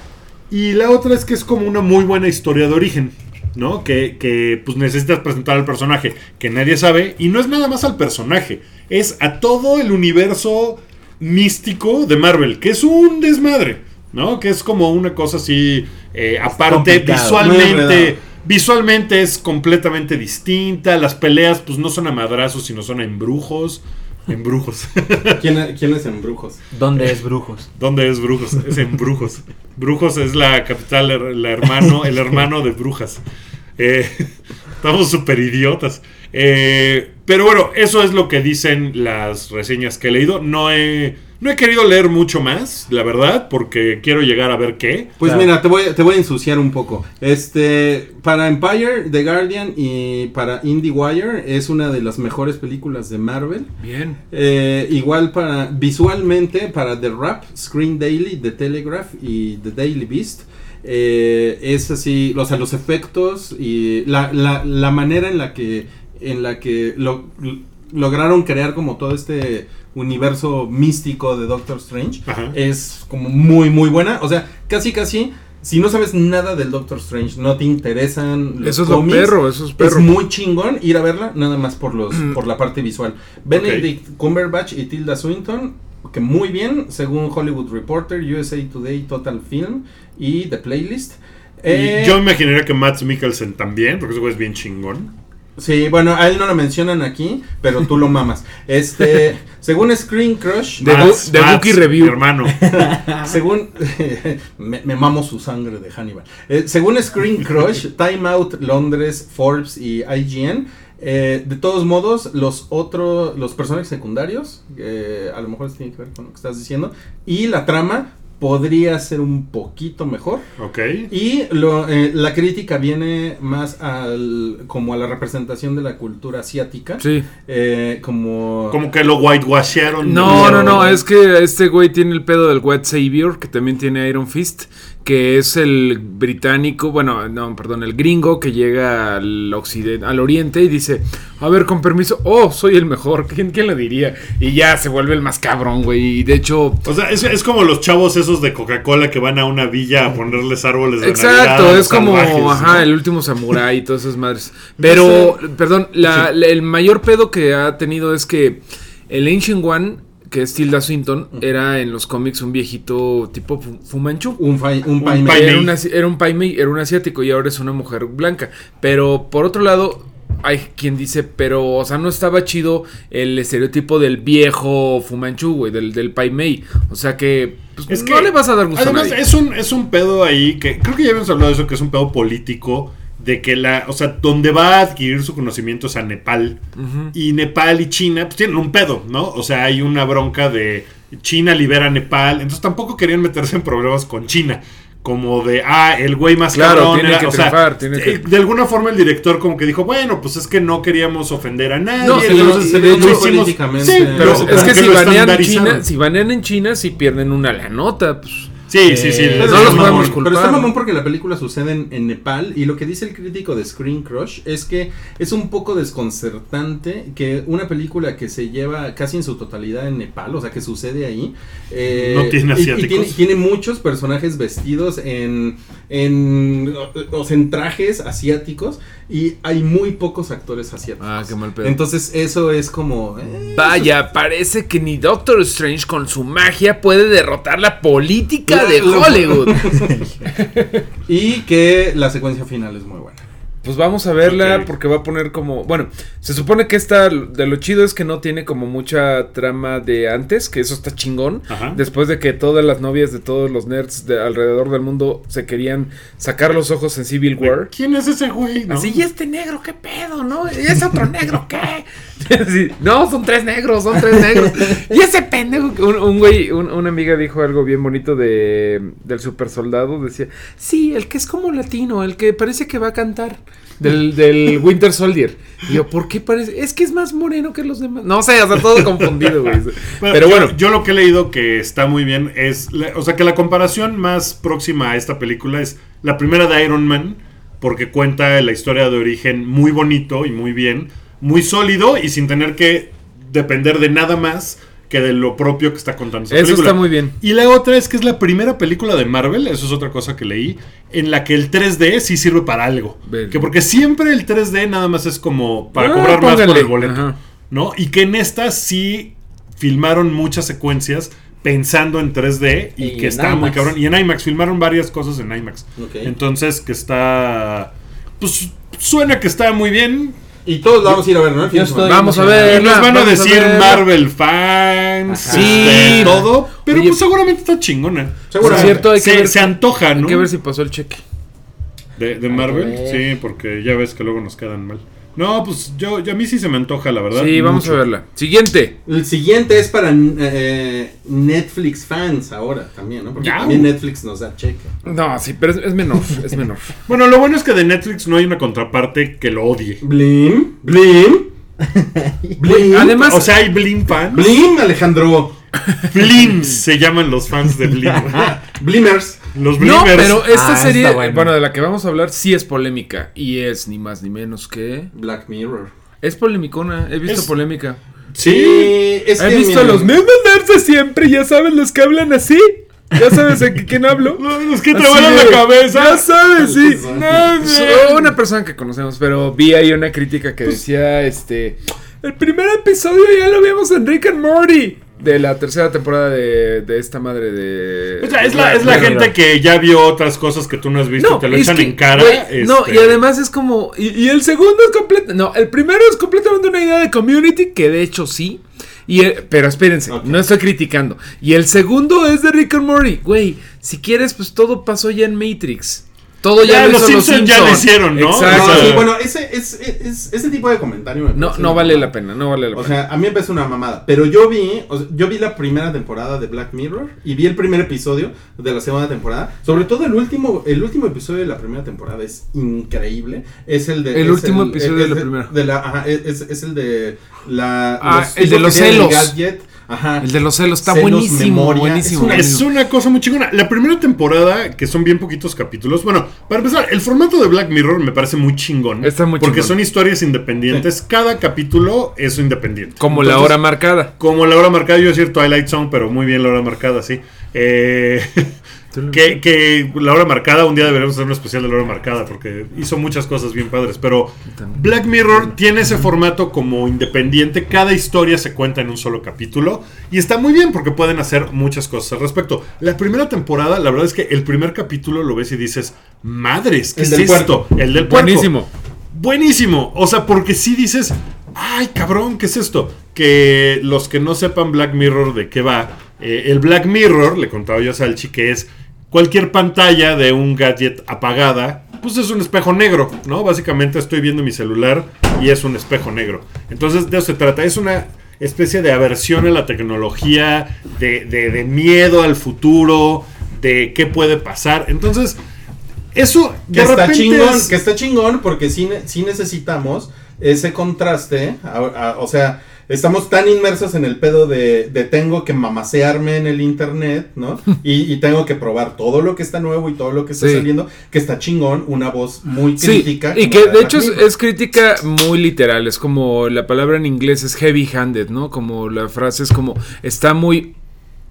Y la otra es que es como una muy buena historia de origen. ¿No? Que, que, pues necesitas presentar al personaje que nadie sabe. Y no es nada más al personaje. Es a todo el universo místico de Marvel. Que es un desmadre. ¿No? Que es como una cosa así. eh, aparte, visualmente. Visualmente es completamente distinta. Las peleas, pues no son a madrazos, sino son a embrujos. Embrujos. ¿Quién, ¿Quién es en Brujos? ¿Dónde es Brujos? ¿Dónde es Brujos? Es en Brujos. Brujos es la capital, la hermano, el hermano de Brujas. Eh, estamos súper idiotas. Eh, pero bueno, eso es lo que dicen las reseñas que he leído. No he, no he querido leer mucho más, la verdad, porque quiero llegar a ver qué. Pues Claro. mira, te voy, te voy a ensuciar un poco. Este, para Empire, The Guardian y para IndieWire es una de las mejores películas de Marvel. Bien. Eh, igual para visualmente para The Rap, Screen Daily, The Telegraph y The Daily Beast. eh, es así, o sea, los efectos y la, la, la manera en la que en la que lo- lograron crear como todo este universo místico de Doctor Strange Ajá. es como muy muy buena, o sea, casi casi si no sabes nada del Doctor Strange, no te interesan los Eso es lo cómics, perro, eso es es perro. muy chingón ir a verla, nada más por los por la parte visual. Benedict Cumberbatch y Tilda Swinton que muy bien, según Hollywood Reporter, USA Today, Total Film y The Playlist. Eh, Y yo imaginaría que Matt Mikkelsen también, porque ese güey es bien chingón. Sí, bueno, a él no lo mencionan aquí, pero tú lo mamas. Este, según Screen Crush, De Mats, de Review. mi hermano. según me, me mamo su sangre de Hannibal. Eh, según Screen Crush, Time Out, Londres, Forbes y IGN, eh, de todos modos, los otros, los personajes secundarios, eh, a lo mejor esto tiene que ver con lo que estás diciendo, y la trama podría ser un poquito mejor. Ok. Y lo, eh, la crítica viene más al como a la representación de la cultura asiática. Sí. Eh, como Como que lo whitewasharon. No, demasiado. no, no, es que este güey tiene el pedo del White Savior, que también tiene Iron Fist, que es el británico, bueno, no, perdón, el gringo que llega al occidente, al oriente y dice, a ver, con permiso, oh, soy el mejor, ¿quién, quién lo diría? Y ya se vuelve el más cabrón, güey, y de hecho... O sea, es, es como los chavos esos de Coca-Cola que van a una villa a ponerles árboles de Exacto, es como, salvajes, ¿no? ajá, el último samurái y todas esas madres. Pero, perdón, la- la- el mayor pedo que ha tenido es que el Ancient One, que es Tilda Swinton, era en los cómics un viejito tipo Fu- Fumanchu. un, fa- un. Era, un era un paimei, era un asiático y ahora es una mujer blanca. Pero por otro lado, hay quien dice, pero, o sea, no estaba chido el estereotipo del viejo Fumanchu, güey, del, del paimei. O sea que, pues, Es no que, le vas a dar gusto Además, a nadie. es un, es un pedo ahí que creo que ya habíamos hablado de eso, que es un pedo político. De que la, o sea, donde va a adquirir su conocimiento es a Nepal. Y Nepal y China, pues tienen un pedo, ¿no? O sea, hay una bronca de China libera a Nepal. Entonces tampoco querían meterse en problemas con China. Como de, ah, el güey más Claro, cabrón tiene era- que o sea, tiene que- eh, De alguna forma el director como que dijo, bueno, pues es que no queríamos ofender a nadie. No, de lo hicimos- Sí, Pero es que si banean. China, si banean en China, si pierden una la nota, pues. Sí, sí, sí. Eh, les no los mamón. Pero está mamón porque la película sucede en, en Nepal y lo que dice el crítico de Screen Crush es que es un poco desconcertante que una película que se lleva casi en su totalidad en Nepal, o sea que sucede ahí, eh, No tiene y- y asiáticos. tiene, tiene muchos personajes vestidos en, en, o sea, en trajes asiáticos y hay muy pocos actores asiáticos. Ah, qué mal pedo. Entonces eso es como... eh, Vaya, parece que ni Doctor Strange con su magia puede derrotar la política de Hollywood. y que la secuencia final es muy buena. Pues vamos a verla porque va a poner como, bueno, se supone que esta de lo chido es que no tiene como mucha trama de antes, que eso está chingón. Ajá. Después de que todas las novias de todos los nerds de alrededor del mundo se querían sacar los ojos en Civil War. ¿Quién es ese güey? no? Así, y este negro, qué pedo, ¿no? ¿Y ese otro negro qué? Así, no, son tres negros, son tres negros. Y ese pendejo, un, un güey, un- una amiga dijo algo bien bonito de, del super soldado. Decía, sí, el que es como latino, el que parece que va a cantar. Del, del Winter Soldier. Y yo, ¿por qué parece? Es que es más moreno que los demás. No sé, o sea, todo confundido, güey. Pero bueno, Yo lo que he leído que está muy bien es. la- o sea, que la comparación más próxima a esta película es la primera de Iron Man, porque cuenta la historia de origen muy bonito y muy bien, muy sólido y sin tener que depender de nada más que de lo propio que está contando esa eso película. está muy bien. Y la otra es que es la primera película de Marvel, eso es otra cosa que leí, en la que el 3D sí sirve para algo. Que porque siempre el 3D nada más es como para Ah, cobrar más por el boleto. Ajá. ¿No? Y que en esta sí filmaron muchas secuencias pensando en 3D y, Y que está muy IMAX. cabrón. Y en IMAX filmaron varias cosas en IMAX. Entonces que está... Pues suena que está muy bien. Y todos la vamos a ir a ver, ¿no? El fin Yo de semana. estoy Vamos a Y ver. nos van a vamos decir. Marvel fans, Ajá. este, Sí. todo, pero Oye, pues seguramente está chingona. Seguro. Por cierto, hay que se, ver- se antoja, Hay ¿no? que ver si pasó el cheque. De, de Hay Marvel, sí, porque ya ves que luego nos quedan mal. No, pues yo, yo a mí sí se me antoja, la verdad. Sí, vamos mucho. a verla. Siguiente. El siguiente es para eh, Netflix fans ahora también, ¿no? Porque Ya. también Netflix nos da cheque. No, sí, pero es, es menor, es menor. Bueno, lo bueno es que de Netflix no hay una contraparte que lo odie. Blim, Blim, Blim. Además, O sea, hay Blim fans. Blim, Alejandro. Blims se llaman los fans de Blim. Blimers. Los no, pero esta Ah, serie, bueno. bueno, de la que vamos a hablar, sí es polémica. Y es ni más ni menos que. Black Mirror. Es polemicona, he visto Es- polémica. Sí. es He que, visto los mismos nerds de siempre, ya sabes los que hablan así. Ya sabes de quién hablo. Los que de- la cabeza. Ya sabes, sí. No, So, una persona que conocemos, pero vi ahí una crítica que decía, este, el primer episodio ya lo vimos en Rick and Morty. De la tercera temporada de, de esta madre de. O sea, es la, es la gente que ya vio otras cosas que tú no has visto y te lo echan que, en cara. No, este, y además es como. Y, y el segundo es completo. No, el primero es completamente una idea de community, que de hecho sí. Y el- pero espérense, no estoy criticando. Y el segundo es de Rick and Morty. Güey, si quieres, pues todo pasó ya en Matrix. Todo ya, Ya, lo los hizo ya lo hicieron, ¿no? Exacto. O No, sea, sí, bueno, ese, es, es- ese tipo de comentario me no, parece no vale la pena, no vale la O pena. sea, a mí me parece una mamada. Pero yo vi, o sea, yo vi la primera temporada de Black Mirror y vi el primer episodio de la segunda temporada. Sobre todo el último, el último episodio de la primera temporada es increíble. Es el de El último episodio de la primera. de la- ajá, es, es el de la Ah, el tipos de los celos. gadget. Ajá. el de los celos está Celos, buenísimo, memoria, buenísimo. es una- Es buenísimo. una cosa muy chingona. La primera temporada, que son bien poquitos capítulos. Bueno, para empezar, el formato de Black Mirror me parece muy chingón. Está muy Porque chingón. son historias independientes. Cada capítulo es independiente. Como la hora marcada. Como la hora marcada, yo iba a decir Twilight Zone, pero muy bien la hora marcada, sí. Eh, que, que la hora marcada, un día deberíamos hacer un especial de la hora marcada, porque hizo muchas cosas bien padres. Pero Black Mirror tiene ese formato como independiente, cada historia se cuenta en un solo capítulo, y está muy bien porque pueden hacer muchas cosas al respecto. La primera temporada, la verdad es que el primer capítulo lo ves y dices, madres, ¿qué El es del esto? El del puerco. Buenísimo. Buenísimo. O sea, porque si dices, ay, cabrón, ¿qué es esto? Que los que no sepan Black Mirror de qué va, eh, el Black Mirror, le contaba yo a Salchi, que es cualquier pantalla de un gadget apagada, pues es un espejo negro, ¿no? Básicamente estoy viendo mi celular y es un espejo negro. Entonces, de eso se trata. Es una especie de aversión a la tecnología, de, de- de miedo al futuro, de qué puede pasar. Entonces, eso Que está chingón, es- que está chingón porque sí, sí necesitamos ese contraste. a- a- o sea, estamos tan inmersos en el pedo de, de tengo que mamasearme en el internet, ¿no? Y, y tengo que probar todo lo que está nuevo y todo lo que está Sí. saliendo, que está chingón, una voz muy Sí, crítica. y como que de hecho es, es crítica muy literal, es como la palabra en inglés es heavy handed, ¿no? Como la frase es como está muy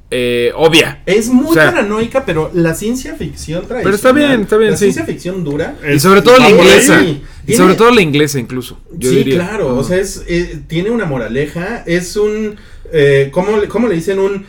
eh, obvia. Es muy o sea- paranoica, pero la ciencia ficción trae. Pero está bien, está bien, La sí. ciencia ficción dura. Y sobre todo la inglesa. Y sobre todo la inglesa incluso. Yo sí, diría. claro. O sea, es, eh, tiene una moraleja. Es un. Eh, ¿cómo, ¿Cómo le dicen? Un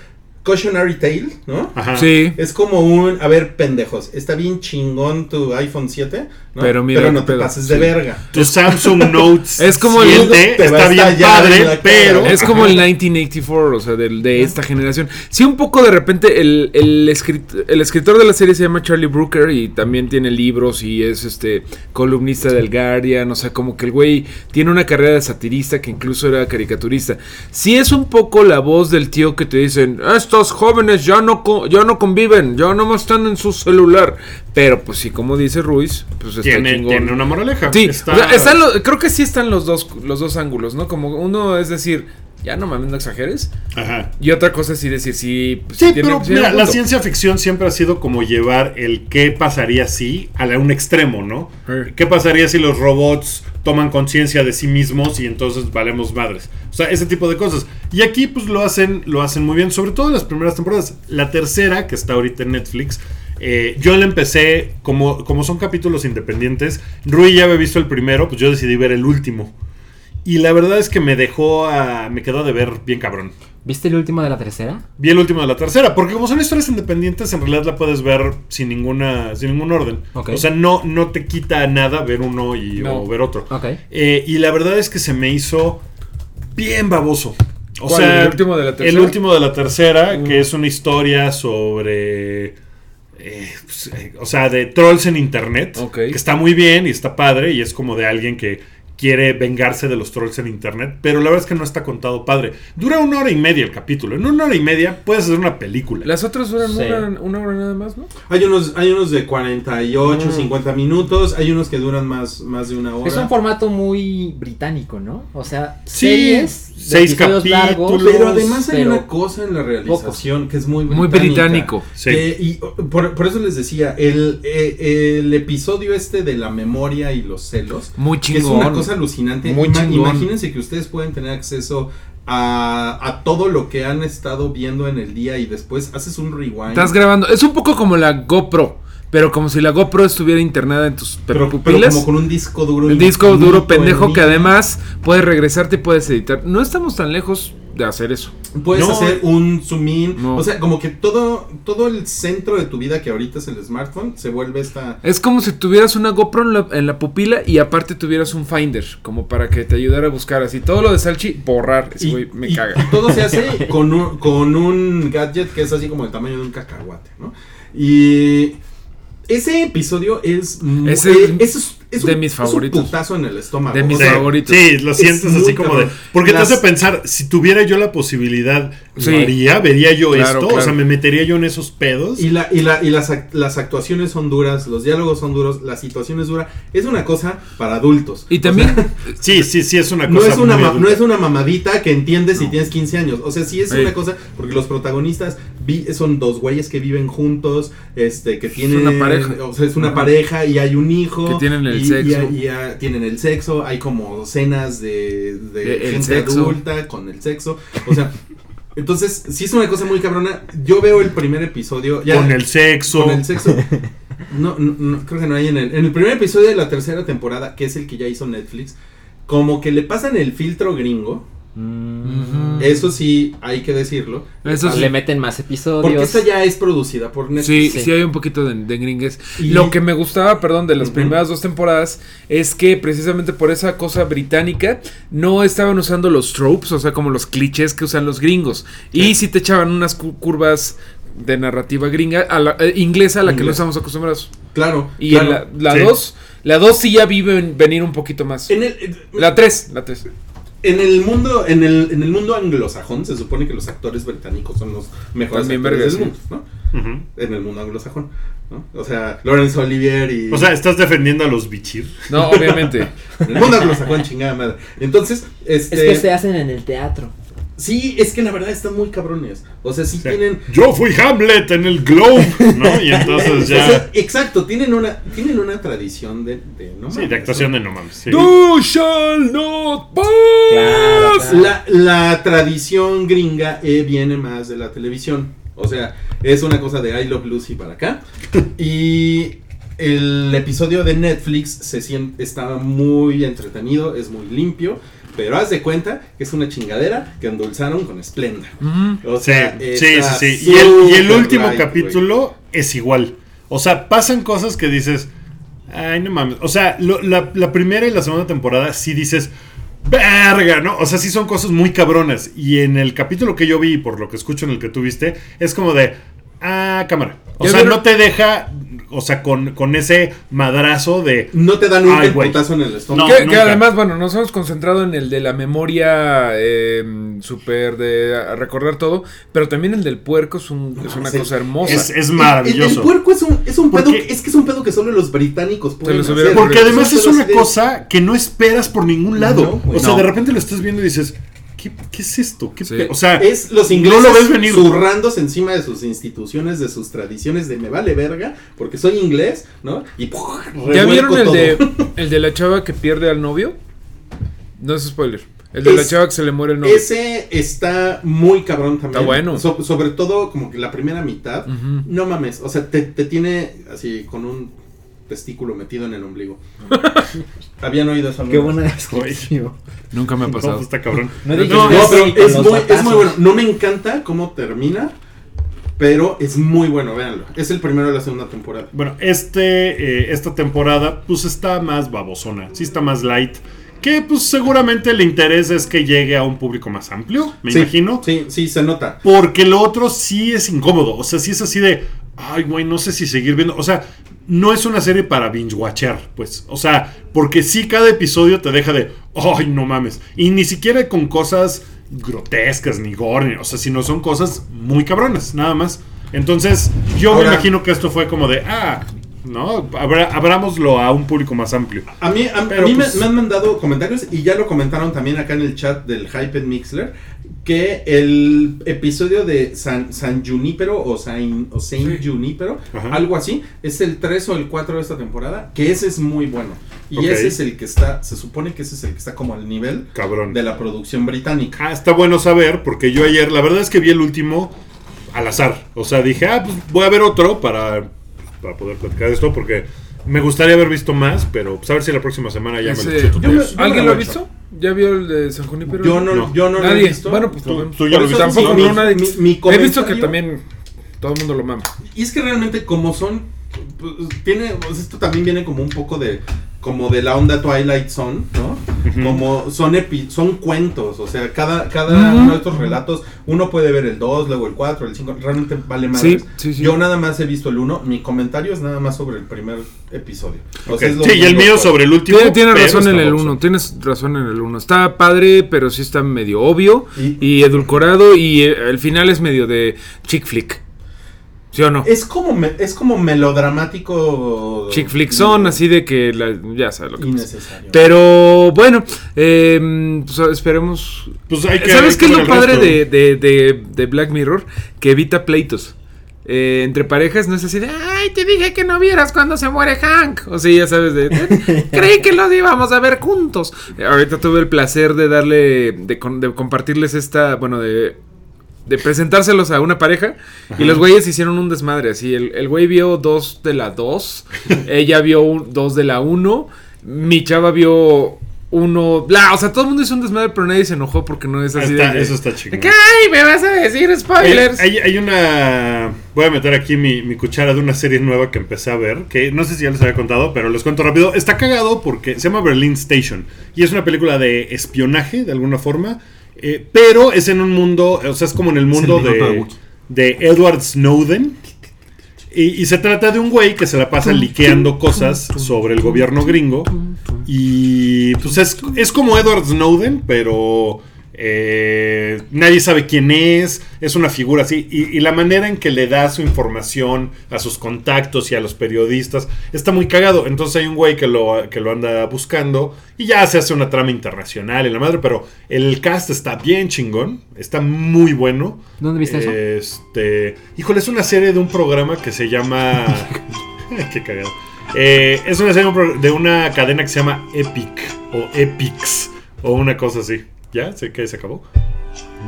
cautionary tale, ¿no? Ajá. Sí. Es como un, a ver, pendejos, está bien chingón tu iPhone 7, ¿no? Pero mira no qué te pases sí. de verga. Tu Samsung Note Es como el- 7 te va está bien padre, pero Es como el 1984, o sea, del- de, esta generación. Sí, un poco de repente el, el, escrit- el escritor de la serie se llama Charlie Brooker y también tiene libros y es este columnista del Guardian, o sea, como que el güey tiene una carrera de satirista que incluso era caricaturista. Sí es un poco la voz del tío que te dicen, estos jóvenes ya no, co- ya no conviven, ya no más están en su celular. Pero pues sí, como dice Ruiz, pues está tiene, chingón. tiene una moraleja. Sí, Está- o sea, están los- creo que sí están los dos, los dos ángulos, ¿no? Como uno es decir, ya no mames, no exageres. Ajá. Y otra cosa es sí decir, sí, pues, Sí, tiene- pero tiene mira, un la ciencia ficción siempre ha sido como llevar el qué pasaría si a un extremo, ¿no? Sí. ¿Qué pasaría si los robots toman conciencia de sí mismos y entonces valemos madres? O sea, ese tipo de cosas. Y aquí pues lo hacen, lo hacen muy bien, sobre todo en las primeras temporadas. La tercera, que está ahorita en Netflix, eh, yo la empecé, como, como son capítulos independientes, Rui ya había visto el primero, pues yo decidí ver el último. Y la verdad es que me dejó me quedó de ver bien cabrón. ¿Viste el último de la tercera? Vi el último de la tercera, porque como son historias independientes, en realidad la puedes ver sin ninguna, sin ningún orden. O sea, no, no te quita nada ver uno y No. o ver otro. Eh, y la verdad es que se me hizo bien baboso. O ¿Cuál? sea, ¿El último de la tercera? El último de la tercera, Mm. que es una historia sobre. eh, pues, eh, o sea, de trolls en internet. Que está muy bien y está padre. Y es como de alguien que quiere vengarse de los trolls en internet. Pero la verdad es que no está contado padre. Dura una hora y media el capítulo. En una hora y media puedes hacer una película. Las otras duran Sí. una, una hora nada más, ¿no? Hay unos, hay unos de 48, Mm. 50 minutos, hay unos que duran más, más de una hora. Es un formato muy británico, ¿no? O sea, Sí, series, seis largos, capítulos. Pero además hay pero una cosa en la realización que es muy Muy británica. británico. Sí. Que- y por, por eso les decía, el, eh, el episodio este de la memoria y los celos, Muy que es chingón. una cosa alucinante. Muy Ima- chingón. Imagínense que ustedes pueden tener acceso a, a todo lo que han estado viendo en el día y después haces un rewind. Estás grabando. Es un poco como la GoPro, pero como si la GoPro estuviera internada en tus pero, pero pupilas. como con un disco duro. Un disco duro en pendejo que además puedes regresarte y puedes editar. No estamos tan lejos de hacer eso. Puedes No. hacer un zoom in. No. O sea, como que todo, todo el centro de tu vida que ahorita es el smartphone se vuelve esta. Es como si tuvieras una GoPro en la, en la pupila y aparte tuvieras un Finder, como para que te ayudara a buscar así. Todo lo de Salchi, borrar. Ese Y, güey me y- caga. y todo se hace con un, con un gadget que es así como el tamaño de un cacahuate, ¿no? Y ese episodio es. Ese eh, es es, de un, mis es un favoritos. putazo en el estómago. De mis Sí, favoritos. Sí, lo sientes Es así como cabrón. de. Porque Las- te hace pensar, si tuviera yo la posibilidad, Sí. lo haría, vería yo Claro, esto. O sea, me metería yo en esos pedos. Y, la, y, la, y las, ac- las actuaciones son duras, los diálogos son duros, la situación es dura. Es una cosa para adultos. Y O también, sea, Sí, sí, sí, es una no, cosa. es una muy ma- adulta. no es una mamadita que entiendes si No. tienes 15 años. O sea, sí es Sí. una cosa, porque los protagonistas vi- son dos güeyes que viven juntos, este, que tienen... una pareja. O sea, es una Ajá. pareja y hay un hijo. Que tienen el y, sexo. Y, y, ah, tienen el sexo, hay como cenas de, de De- el gente sexo. adulta con el sexo. O sea... Entonces, sí es una cosa muy cabrona. Yo veo el primer episodio. ya- Con el sexo. con el sexo. No, no, no, creo que no hay en el, en el primer episodio de la tercera temporada, que es el que ya hizo Netflix, como que le pasan el filtro gringo. Mm. Eso sí, hay que decirlo. Eso sí. Le meten más episodios. Porque esta ya es producida por Sí, Netflix. sí, Sí. hay un poquito de, de gringues. Y- Lo que me gustaba, perdón, de las primeras dos temporadas es que precisamente por esa cosa británica no estaban usando los tropes, o sea, como los clichés que usan los gringos. Y si te echaban unas cu- curvas de narrativa gringa, a la- eh, inglesa a la que no estamos acostumbrados. Claro. Y claro. en la- la Sí. 2, la 2 sí ya vive en venir un poquito más. En el, eh, La 3, la 3. En el mundo, en el, en el mundo anglosajón se supone que los actores británicos son los mejores También actores vergas, del mundo, ¿no? En el mundo anglosajón, ¿no? O sea, Laurence Olivier y... O sea, estás defendiendo a los bichir. No, obviamente. en el mundo anglosajón, chingada madre. Entonces, este... Es que se hacen en el teatro. Sí, es que la verdad están muy cabrones. O sea, sí, Sí. tienen. Yo fui Hamlet en el Globe, ¿no? Y entonces o ya. sea, exacto, tienen una, tienen una tradición de, de no Sí, mames, de actuación ¿no? de no mames. sí. You shall not pass. Claro, claro. La, la tradición gringa eh, viene más de la televisión. O sea, es una cosa de I Love Lucy para acá. Y el episodio de Netflix se siente, está muy entretenido, es muy limpio. Pero haz de cuenta que es una chingadera que endulzaron con Splenda. Ujú. O Sí, sea, sí, sí, sí. Y el, y último capítulo es igual. O sea, pasan cosas que dices. Ay, no mames. O sea, lo- la, la primera y la segunda temporada sí dices. Verga, ¿no? O sea, sí son cosas muy cabronas. Y en el capítulo que yo vi, por lo que escucho en el que tú viste, es como de. Ah, cámara. O Ya sea, vieron- no te deja. O sea, con, con ese madrazo de. No te dan un Ay, putazo en el estómago. No, que, además, bueno, nos hemos concentrado en el de la memoria eh, súper de a- recordar todo, pero también el del puerco es, un- es una sí. cosa hermosa. Es, es El- El, maravilloso. puerco es un, es un pedo, Porque- es que es un pedo que solo los británicos pueden hacer. Porque además es una cosa que no esperas por ningún lado. No, o sea, No. de repente lo estás viendo y dices, ¿qué, qué es esto? ¿Qué Sí. pe-?" O sea, Es los no ingleses lo ves venir. zurrándose encima de sus instituciones, de sus tradiciones, de me vale verga, porque soy inglés, ¿no? Y ¡puf! ¿Ya vieron el todo. de, el de la chava que pierde al novio? No es spoiler. El de la chava que se le muere el novio. Ese está muy cabrón también. Está bueno. So- sobre todo como que la primera mitad. No mames, o sea, te, te tiene así con un testículo metido en el ombligo. ¿Habían oído eso? Qué buena descripción. Nunca me ha No, pasado. pues está cabrón. No No, No, pero es muy, es batazos. muy bueno. No me encanta cómo termina, pero es muy bueno, véanlo. Es el primero de la segunda temporada. Bueno, este, eh, esta temporada, pues está más babosona. Sí está más light. Que pues seguramente el interés es que llegue a un público más amplio, me Sí, imagino. Sí, sí, se nota. Porque lo otro sí es incómodo. O sea, sí es así de. Ay, güey, no sé si seguir viendo. O sea, no es una serie para binge watcher, pues. O sea, porque sí cada episodio te deja de. Ay, no mames. Y ni siquiera con cosas grotescas ni gore. O sea, sino son cosas muy cabronas, nada más. Entonces, yo Ahora- me imagino que esto fue como de. Ah, no, abra- abrámoslo a un público más amplio. A mí, a, mí me- pues- me, han mandado comentarios y ya lo comentaron también acá en el chat del Hyped Mixler que el episodio de San, San Junípero o Saint, o Saint Sí. Junípero, Ajá. algo así, es el 3 o el 4 de esta temporada, que ese es muy bueno. Y ese es el que está, se supone que ese es el que está como al nivel Cabrón. de la producción británica. Ah, está bueno saber, porque yo ayer, la verdad es que vi el último al azar. O sea, dije, ah, pues voy a ver otro para, para poder platicar de esto, porque Me gustaría haber visto más, pero pues a ver si la próxima semana ya me lo chuto. Yo me- yo me ¿Alguien lo ha visto? ¿Ya vio el de San Junípero? Yo no, No. yo no lo he Nadie. visto. Bueno, pues lo Tú- vemos. tú ya lo eso viste. Tampoco mi- no nadie. mi- mi He visto comentario- que también todo el mundo lo mama. Y es que realmente como son, pues, tiene, pues, esto también viene como un poco de, como de la onda Twilight Zone, ¿no? Como son epi- son cuentos, o sea, cada, cada uno de estos relatos, uno puede ver el 2, luego el 4, el 5, realmente vale más. Sí, sí, sí. Yo nada más he visto el 1, mi comentario es nada más sobre el primer episodio. O sea, Sí, y el mío cual- sobre el último. Tiene, tiene pero razón en el boxo. 1, tienes razón en el 1. Está padre, pero sí está medio obvio Y- y edulcorado y eh, el final es medio de chick flick. ¿Sí o no? Es como, me- es como melodramático. Chick flick son así de que la- ya sabes lo que pasa. Innecesario. Pero bueno, eh, pues, esperemos. Pues hay que- ¿Sabes hay qué es lo padre de, de- de- de Black Mirror? Que evita pleitos. Eh, entre parejas no es así de, ay, te dije que no vieras cuando se muere Hank. O sea, ya sabes, de, creí que los íbamos a ver juntos. Eh, ahorita tuve el placer de darle, de, con- de compartirles esta, bueno, de, de presentárselos a una pareja. Y los güeyes hicieron un desmadre, así. El, el güey vio dos de la dos, ella vio un- dos de la uno, mi chava vio uno, bla, o sea, todo el mundo hizo un desmadre, pero nadie se enojó porque no es así Está- de... eso está chingón. ay, me vas a decir spoilers. Hay, hay- hay una. Voy a meter aquí mi, mi cuchara de una serie nueva que empecé a ver. Que no sé si ya les había contado, pero les cuento rápido. Está cagado porque se llama Berlin Station. Y es una película de espionaje, de alguna forma. Eh, pero es en un mundo. O sea, es como en el mundo el de de Edward Snowden. Y, y se trata de un güey que se la pasa liqueando cosas sobre el gobierno gringo. Y pues es, es como Edward Snowden, pero eh, nadie sabe quién es. Es una figura así. Y, y la manera en que le da su información a sus contactos y a los periodistas está muy cagado. Entonces hay un güey que lo, que lo anda buscando. Y ya se hace una trama internacional y la madre. Pero el cast está bien chingón. Está muy bueno. ¿Dónde viste eso? Este. Híjole, es una serie de un programa que se llama. Qué cagado. Eh, es una serie de una cadena que se llama Epic. O Epix. O una cosa así. ¿Ya? ¿Sé que se acabó?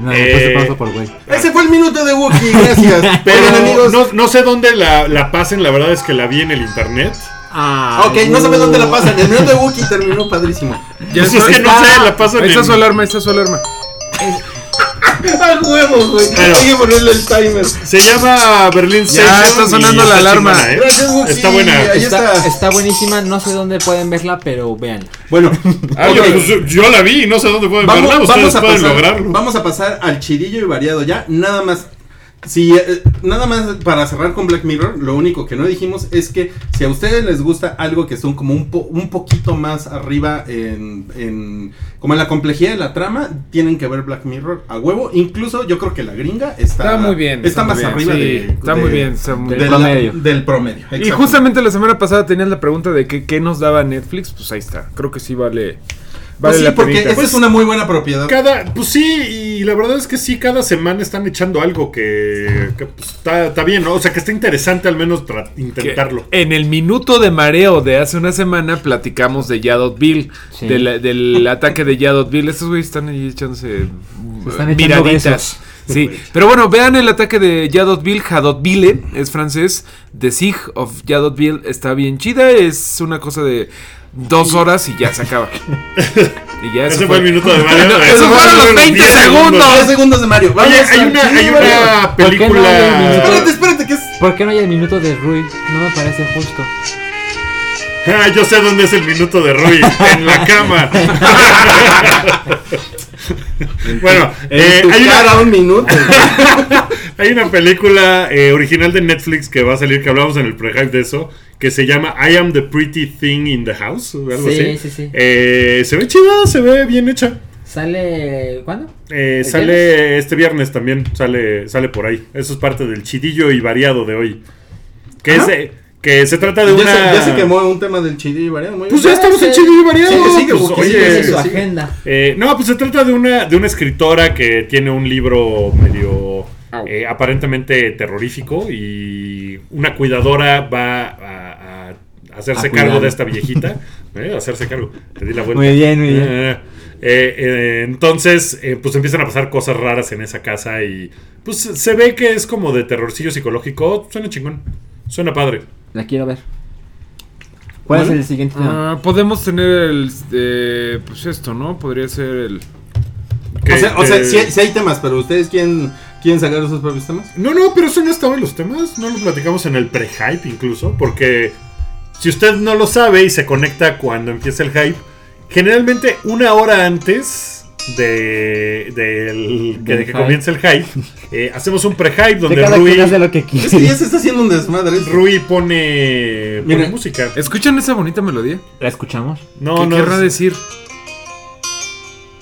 No, Eh, después te paso por güey. Ese fue el minuto de Wookiee, gracias. Pero Oigan, amigos, no, no sé dónde la, la pasen. La verdad es que la vi en el internet. Ah, Ok, no sabe dónde la pasan. El minuto de Wookiee terminó padrísimo. Ya Pues es está- que no sé, la pasan está en- su alarma, ahí está su alarma. ¡A huevo, güey! Bueno. Hay que ponerle el timer. Se llama Berlin Ya está sonando la está alarma. chingona, ¿eh? Gracias. Está buena. Ahí Está, está. está buenísima, no sé dónde pueden verla, pero vean. Bueno, Ah, Oye, ok. pues, yo la vi y no sé dónde pueden vamos, verla. Ustedes vamos a pueden pasar, lograrlo. vamos a pasar al chidillo y variado ya. Nada más. Si, eh, nada más para cerrar con Black Mirror, lo único que no dijimos es que si a ustedes les gusta algo que son como un, po- un poquito más arriba en, en- como en la complejidad de la trama, tienen que ver Black Mirror a huevo. Incluso yo creo que la gringa está, Está muy bien. está, más bien, arriba sí, de, Está de- muy bien. Está muy Del la- promedio. del promedio. Y justamente la semana pasada tenías la pregunta de que, qué nos daba Netflix. Pues ahí está. Creo que sí vale. Vale Pues sí, la porque es una muy buena propiedad. Cada, pues sí, y la verdad es que sí, cada semana están echando algo que, que, pues, está, está bien, ¿no? O sea, que está interesante al menos Que intentarlo. En el minuto de mareo de hace una semana platicamos de Yadotville, Sí. del, del ataque de Yadotville. Estos güeyes están ahí echándose Se están echando besos. Sí, pero bueno, vean el ataque de Yadotville, Jadotville, es francés, The Siege of Yadotville, está bien chida, es una cosa de dos horas y ya se acaba. Y ya Ese eso fue el minuto de Mario. Esos Eso fueron los 20 10 segundos. 10 segundos de Mario. Vamos Oye, hay una, hay una ¿Por qué no hay un película. minuto? Espérate, espérate, que es. ¿Por qué no hay el minuto de Rui? No me parece justo. Ah, yo sé dónde es el minuto de Rui. En la cama. bueno, eh, hay una, un minuto. Hay una película eh, original de Netflix que va a salir, que hablamos en el pre-hype de eso, que se llama I Am the Pretty Thing in the House, o algo Sí, así. sí, sí. Eh, se ve chida, se ve bien hecha. ¿Sale cuándo? Eh, ¿El sale este viernes también, sale, sale por ahí. Eso es parte del chidillo y variado de hoy. Que, es, eh, que se trata de ya, una... se, ya se quemó un tema del chidillo y variado. Muy Pues bien. ya estamos en Sí. chidillo y variado. Sigue, sigue, pues, oye, sigue, Esa es su sí. agenda. Eh, no, pues se trata de una, de una escritora que tiene un libro medio eh, aparentemente terrorífico y una cuidadora va hacerse A cargo de esta viejita. Eh, hacerse cargo. Te di la vuelta. Muy bien, muy bien. Eh, eh, eh, entonces, eh, pues empiezan a pasar cosas raras en esa casa y pues se ve que es como de terrorcillo psicológico. Suena chingón. Suena padre. La quiero ver. ¿Cuál es el siguiente tema? Ah, podemos tener el. eh, pues esto, ¿no? Podría ser el. Que- o sea, o sea sí, hay- temas, pero ustedes quieren, quieren sacar sus propios temas. No, no, pero eso no estaba en los temas. No lo platicamos en el pre-hype incluso. Porque si usted no lo sabe y se conecta cuando empieza el hype, generalmente una hora antes de, del- que, Del de que comience el hype, eh, hacemos un pre-hype De donde cada Rui, lo que Es que ya se está haciendo un desmadre. Rui pone, pone Mira, música. ¿Escuchan esa bonita melodía? ¿La escuchamos? No, ¿Qué no, querrá decir?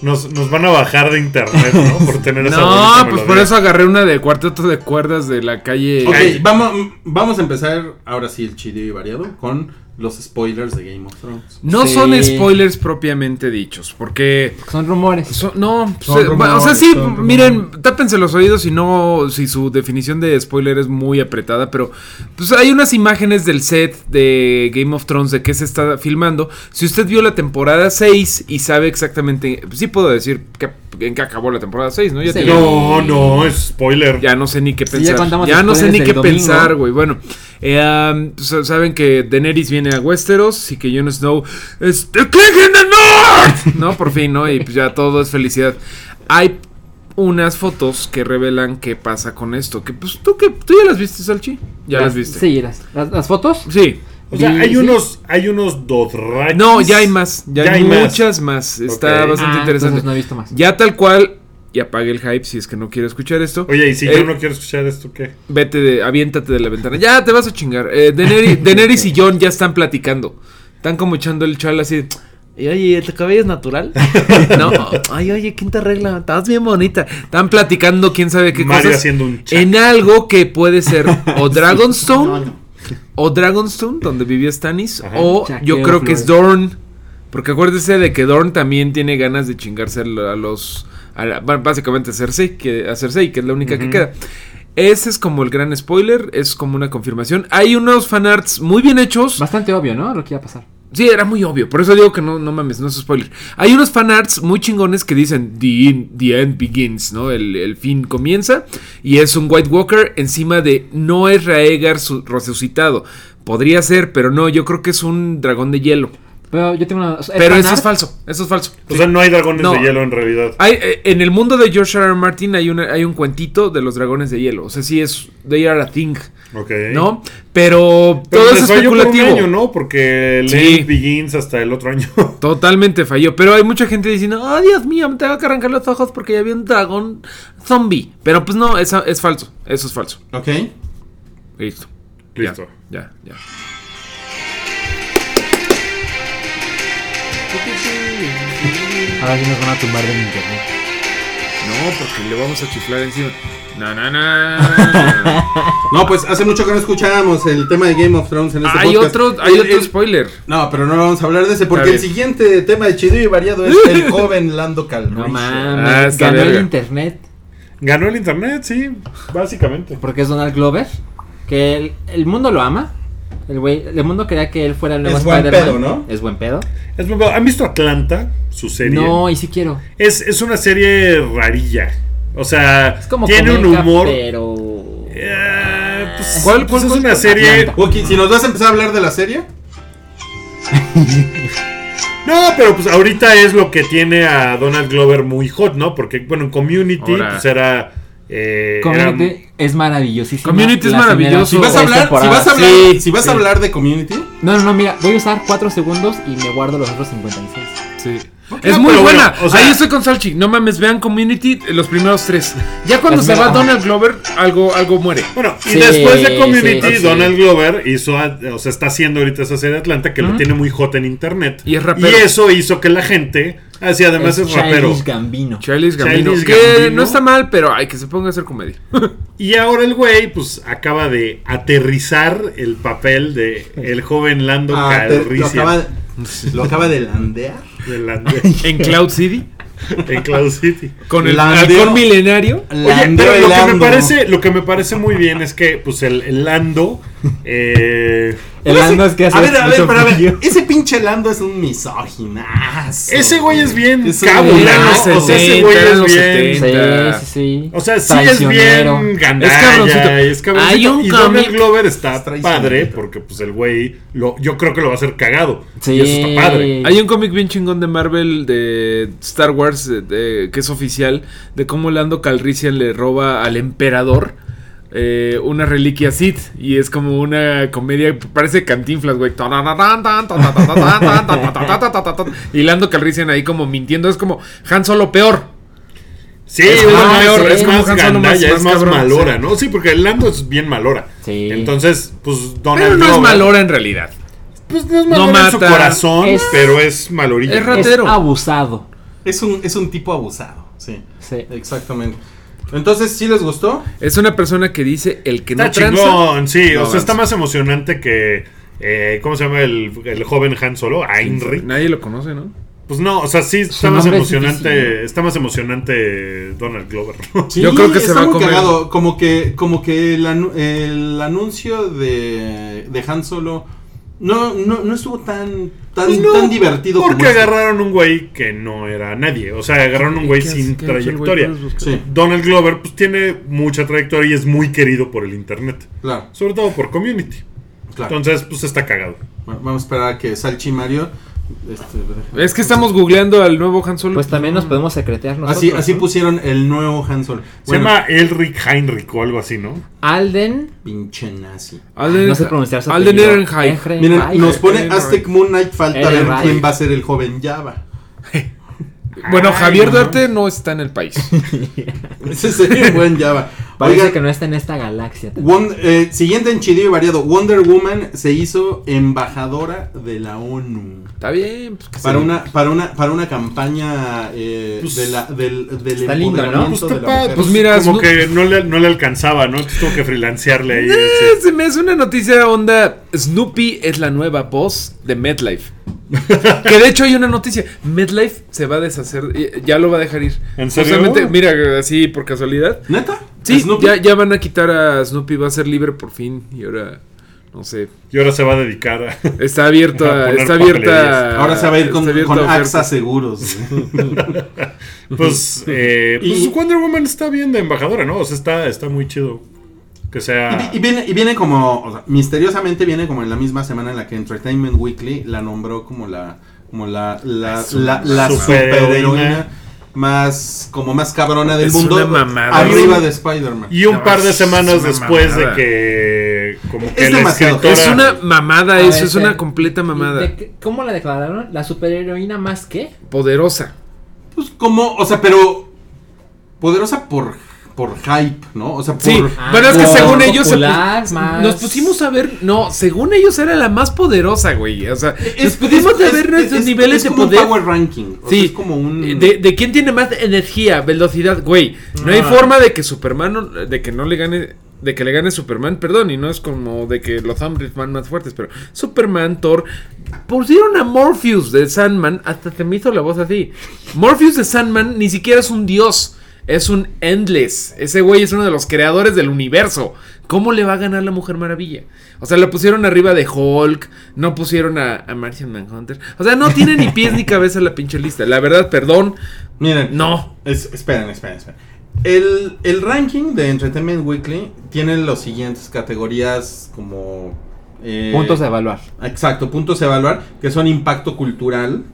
Nos, nos van a bajar de internet, ¿no? Por tener esa No, pues por eso agarré una de cuarteto de cuerdas de la calle. Ok, vamos, vamos a empezar ahora sí el chido y variado con los spoilers de Game of Thrones. No Sí. son spoilers propiamente dichos, porque Son rumores. No, Son se- rumores, o sea, sí, son rumores. miren, tápense los oídos si no, si su definición de spoiler es muy apretada, pero pues hay unas imágenes del set de Game of Thrones de qué se está filmando. Si usted vio la temporada 6 y sabe exactamente, sí puedo decir que, en qué acabó la temporada 6, ¿no? Ya, Sí. tiene- No, no, es spoiler. ya no sé ni qué Sí, ya pensar. ya no sé ni qué domingo. pensar, güey. Bueno, eh, um, saben que Daenerys viene a Westeros y que Jon Snow es The King in the North. no, por fin, ¿no? Y pues ya todo es felicidad. Hay unas fotos que revelan qué pasa con esto. Que pues tú que tú ya las viste, Salchi. Ya las viste. Sí, las, las, las fotos. Sí. O sea, hay sí. unos, hay unos Dothrakis. No, ya hay más. Ya, Ya hay, muchas más. Está bastante Ah, interesante. no he visto más. Ya tal cual. Y apague el hype si es que no quiere escuchar esto. Oye, y si Eh, yo no quiero escuchar esto, ¿qué? Vete de, aviéntate de la ventana. Ya te vas a chingar. Eh, Daenerys, Daenerys y John ya están platicando. Están como echando el chal así. "Y, Oye, ¿tu cabello es natural? no. Ay, oye, ¿quién te arregla? Estás bien bonita. Están platicando quién sabe qué Mario cosas. haciendo un chat. En algo que puede ser o Dragonstone. No, no. O Dragonstone, donde vivía Stannis. Ajá. O Chaqueo yo creo que es. Dorn. Porque acuérdese de que Dorn también tiene ganas de chingarse a los. A la- ba- básicamente a Cersei, que, a Cersei, que es la única que queda. Ese es como el gran spoiler, es como una confirmación. Hay unos fanarts muy bien hechos. Bastante obvio, ¿no? Lo que iba a pasar. Sí, era muy obvio. Por eso digo que no, no mames, no es spoiler. Hay unos fanarts muy chingones que dicen The, end- the end begins, ¿no? El, el fin comienza. Y es un White Walker encima de no es Raegar su- resucitado. Podría ser, pero no, yo creo que es un dragón de hielo. Pero yo tengo una. Pero eso es falso, eso es falso. O sea, no hay dragones No. de hielo en realidad. Hay, eh, en el mundo de George R. R. Martin hay, una, hay un cuentito de los dragones de hielo. O sea, sí es. They are a thing, Ok. ¿no? Pero, Pero todo es les falló por un especulativo. año, ¿no? Porque el Sí. begins hasta el otro año. Totalmente falló. Pero hay mucha gente diciendo, oh Dios mío, me tengo que arrancar los ojos porque ya había un dragón zombie. Pero pues no, es, es falso. Eso es falso. Ok. Listo. Listo. Ya, ya. ya. Ahora sí nos van a tumbar del internet. No, porque le vamos a chiflar encima. No, no, no. No, pues hace mucho que no escuchábamos el tema de Game of Thrones en este hay podcast. otro, hay El- otro el- spoiler. No, pero no vamos a hablar de ese porque el siguiente tema de chido y variado es el joven Lando Calrissian. No mames. Ah, ganó el internet. Ganó el internet, sí, básicamente. Porque es Donald Glover. Que el, el mundo lo ama. El güey, el mundo quería que él fuera el nuevo Es buen Spider-Man. pedo, ¿no? Es buen pedo. Es. ¿Han visto Atlanta? Su serie. No, y sí quiero. Es, es una serie rarilla. O sea, Es como tiene un humor. pero. Eh, pues, ¿Cuál, pues cuál, es cuál? una serie. Si nos vas a empezar a hablar de la serie. No, pero pues ahorita es lo que tiene a Donald Glover muy hot, ¿no? Porque, bueno, en Community, Ahora. pues era. Eh, Community era- es maravillosísimo. Community es maravilloso. Si vas a hablar, si vas a hablar, Sí, si vas sí. a hablar de Community, No, no, no, mira, voy a usar 4 segundos y me guardo los otros 56. Sí. Es muy buena. bueno, o sea- Ahí estoy con Salchi. No mames, vean Community eh, los primeros tres. Ya cuando se va. Donald Glover, algo, algo muere. Bueno, y Sí, después de Community, sí, sí. Donald Glover hizo, o sea, está haciendo ahorita esa serie de Atlanta que lo tiene muy hot en internet. Y es rapero. Y eso hizo que la gente, así además es, rapero. Gambino. Charles Gambino. Que Gambino. no está mal, pero hay que se ponga a hacer comedia. Y ahora el güey, pues, acaba de aterrizar el papel de el joven Lando ah, Calrissian lo acaba de landear. de en Cloud City. en Cloud City. Con el Landeo. halcón milenario. Oye, pero lo que, me parece, lo que me parece muy bien es que, pues, el, el Lando, eh, El Lando es que hace A ver, a ver, pero a ver, ese pinche Lando es un misóginazo. Ese güey es bien Es O sea, ese 70, güey es bien. 70. Sí, sí, sí. O sea, sí es bien Es gandalla cabroncito. es cabroncito. Hay un y Donald Glover está padre porque pues el güey lo, yo creo que lo va a hacer cagado. Sí. Y eso está padre. Hay un cómic bien chingón de Marvel de Star Wars de- de- que es oficial de cómo Lando Calrissian le roba al emperador eh, una reliquia Sith y es como una comedia parece cantinflas güey y Lando Calrissian ahí como mintiendo es como Han Solo peor Sí, Es es, como más, peor, es es como más Han Solo más- gandalla, más es más cabrón, malora, sí. ¿no? Sí, porque el Lando es bien malora. Sí. Entonces, pues Donald pero no es Glover, malora en realidad Pues no es No en su corazón, Es- pero es malorilla. Es ¿no? rat- Es ratero. abusado. Es un, es un tipo abusado, sí. Sí. Exactamente. Entonces, ¿sí les gustó? es una persona que dice el que no Está tranza chingón, sí. No o sea, está más emocionante que. eh, ¿Cómo se llama el, el joven Han Solo? Heinrich. nadie lo conoce ¿no? Pues no, o sea, sí está más es emocionante. Está más emocionante Donald Glover. ¿no? Sí, Yo creo que se está va a muy comer. cagado. Como que, como que el, anu- el anuncio de, de Han Solo no, no, no estuvo tan, tan, no, tan divertido Porque como este. agarraron un güey que no era nadie. O sea, agarraron un güey ¿Qué hace- sin trayectoria. Sí, Donald Glover, pues tiene mucha trayectoria y es muy querido por el internet. claro, Sobre todo por community. claro. Entonces, pues está cagado. Bueno, Vamos a esperar a que Salchi Mario. Este, Es que estamos googleando al nuevo Han Solo. Pues también nos podemos secretear nosotros. así, así ¿no? pusieron el nuevo Han Solo. Se llama Elric Heinrich o algo así, ¿no? Alden. pinche nazi. Alden, no sé pronunciar su Alden. Ehrenreich. Miren, nos pone Aztec Moon Knight. Falta ver quién va a ser el joven Java. Bueno, Javier. Duarte no está en el país. Ese sería el buen Java. Parece que no está en esta galaxia. eh, siguiente en chidillo y variado. Wonder Woman se hizo embajadora de la ONU. Está bien. Pues que Para una, para una, para una campaña eh, Pues- de la, del, del Está lindo, ¿no? Pues, de la. Pues mira, como que no le, no le alcanzaba, ¿no? Entonces tuvo que freelancearle ahí. Eh, se me hace una noticia onda. Snoopy es la nueva voz de MedLife. que de hecho hay una noticia. MedLife se va a deshacer. eh, Ya lo va a dejar ir. ¿En serio? Justamente, mira, así por casualidad. ¿Neta? Sí, ¿Snoopy? ya, ya van a quitar a Snoopy. Va a ser libre por fin. Y ahora. No sé. Y ahora se va a dedicar a. Está abierto A a, poner Está abierta. Ahora se va a ir con, abierta con a. AXA Seguros. Pues, eh, pues Y- Wonder Woman está bien de embajadora, ¿no? O sea, está, está muy chido. Que sea. Y, y viene, y viene como, o sea, misteriosamente viene como en la misma semana en la que Entertainment Weekly la nombró como la, como la, la, la, la superheroína. Más, como más cabrona del Es mundo. una mamada. Arriba Y un- de Spider-Man. Y un No, par de semanas después mamada. de que. Como que Es la demasiado. escritora. Es una mamada A eso, ver, es una completa ¿Y mamada. de ¿Cómo la declararon? ¿La superheroína más qué? Poderosa. Pues como, o sea, pero poderosa por, por hype, ¿no? O sea, por... Sí, bueno, es que según ellos popular, más- nos pusimos a ver, no, según ellos era la más poderosa, güey. O sea, nos pusimos es- a ver es- nuestros niveles es de como un poder. power ranking. o sea, Sí, es como un... de, de quién tiene más energía, velocidad, güey. No hay Ah. forma de que Superman, no- de que no le gane, de que le gane Superman, perdón, y no es como de que los hombres van más fuertes, pero Superman, Thor, pusieron a Morpheus de Sandman, hasta se me hizo la voz así. Morpheus de Sandman ni siquiera es un dios, es un Endless. Ese güey es uno de los creadores del universo. ¿Cómo le va a ganar la Mujer Maravilla? O sea, la pusieron arriba de Hulk, no pusieron a, a Martian Manhunter. O sea, no tiene ni pies ni cabeza la pinche lista. La verdad, perdón, Miren, no. Es- esperen, esperen, esperen. El, el ranking de Entertainment Weekly tiene los siguientes categorías como... eh, Puntos a evaluar. Exacto, puntos a evaluar, que son impacto cultural,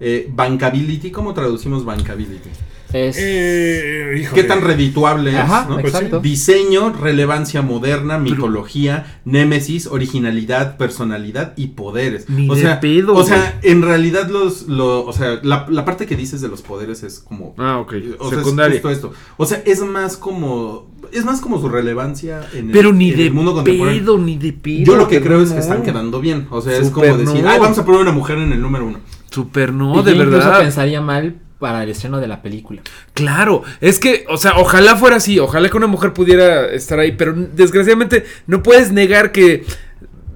eh, bankability, ¿cómo traducimos bankability? Es. Eh. ¿Qué tan redituable es? Pues sí. Diseño, relevancia moderna, mitología, némesis, originalidad, personalidad y poderes. Ni o de sea, pedo, o sea, en realidad los, lo, o sea, la, la parte que dices de los poderes es como Ah, ok. o sea, es Secundaria. justo esto. O sea, es más como es más como su relevancia en el, Pero ni en de el mundo contemporáneo. pedo, ni de pedo. Yo lo que creo es que están quedando bien. O sea, es como decir, no. ay, vamos a poner una mujer en el número uno. Super no, yo de incluso verdad. pensaría mal para el estreno de la película. Claro, es que, o sea, ojalá fuera así, ojalá que una mujer pudiera estar ahí, pero desgraciadamente no puedes negar que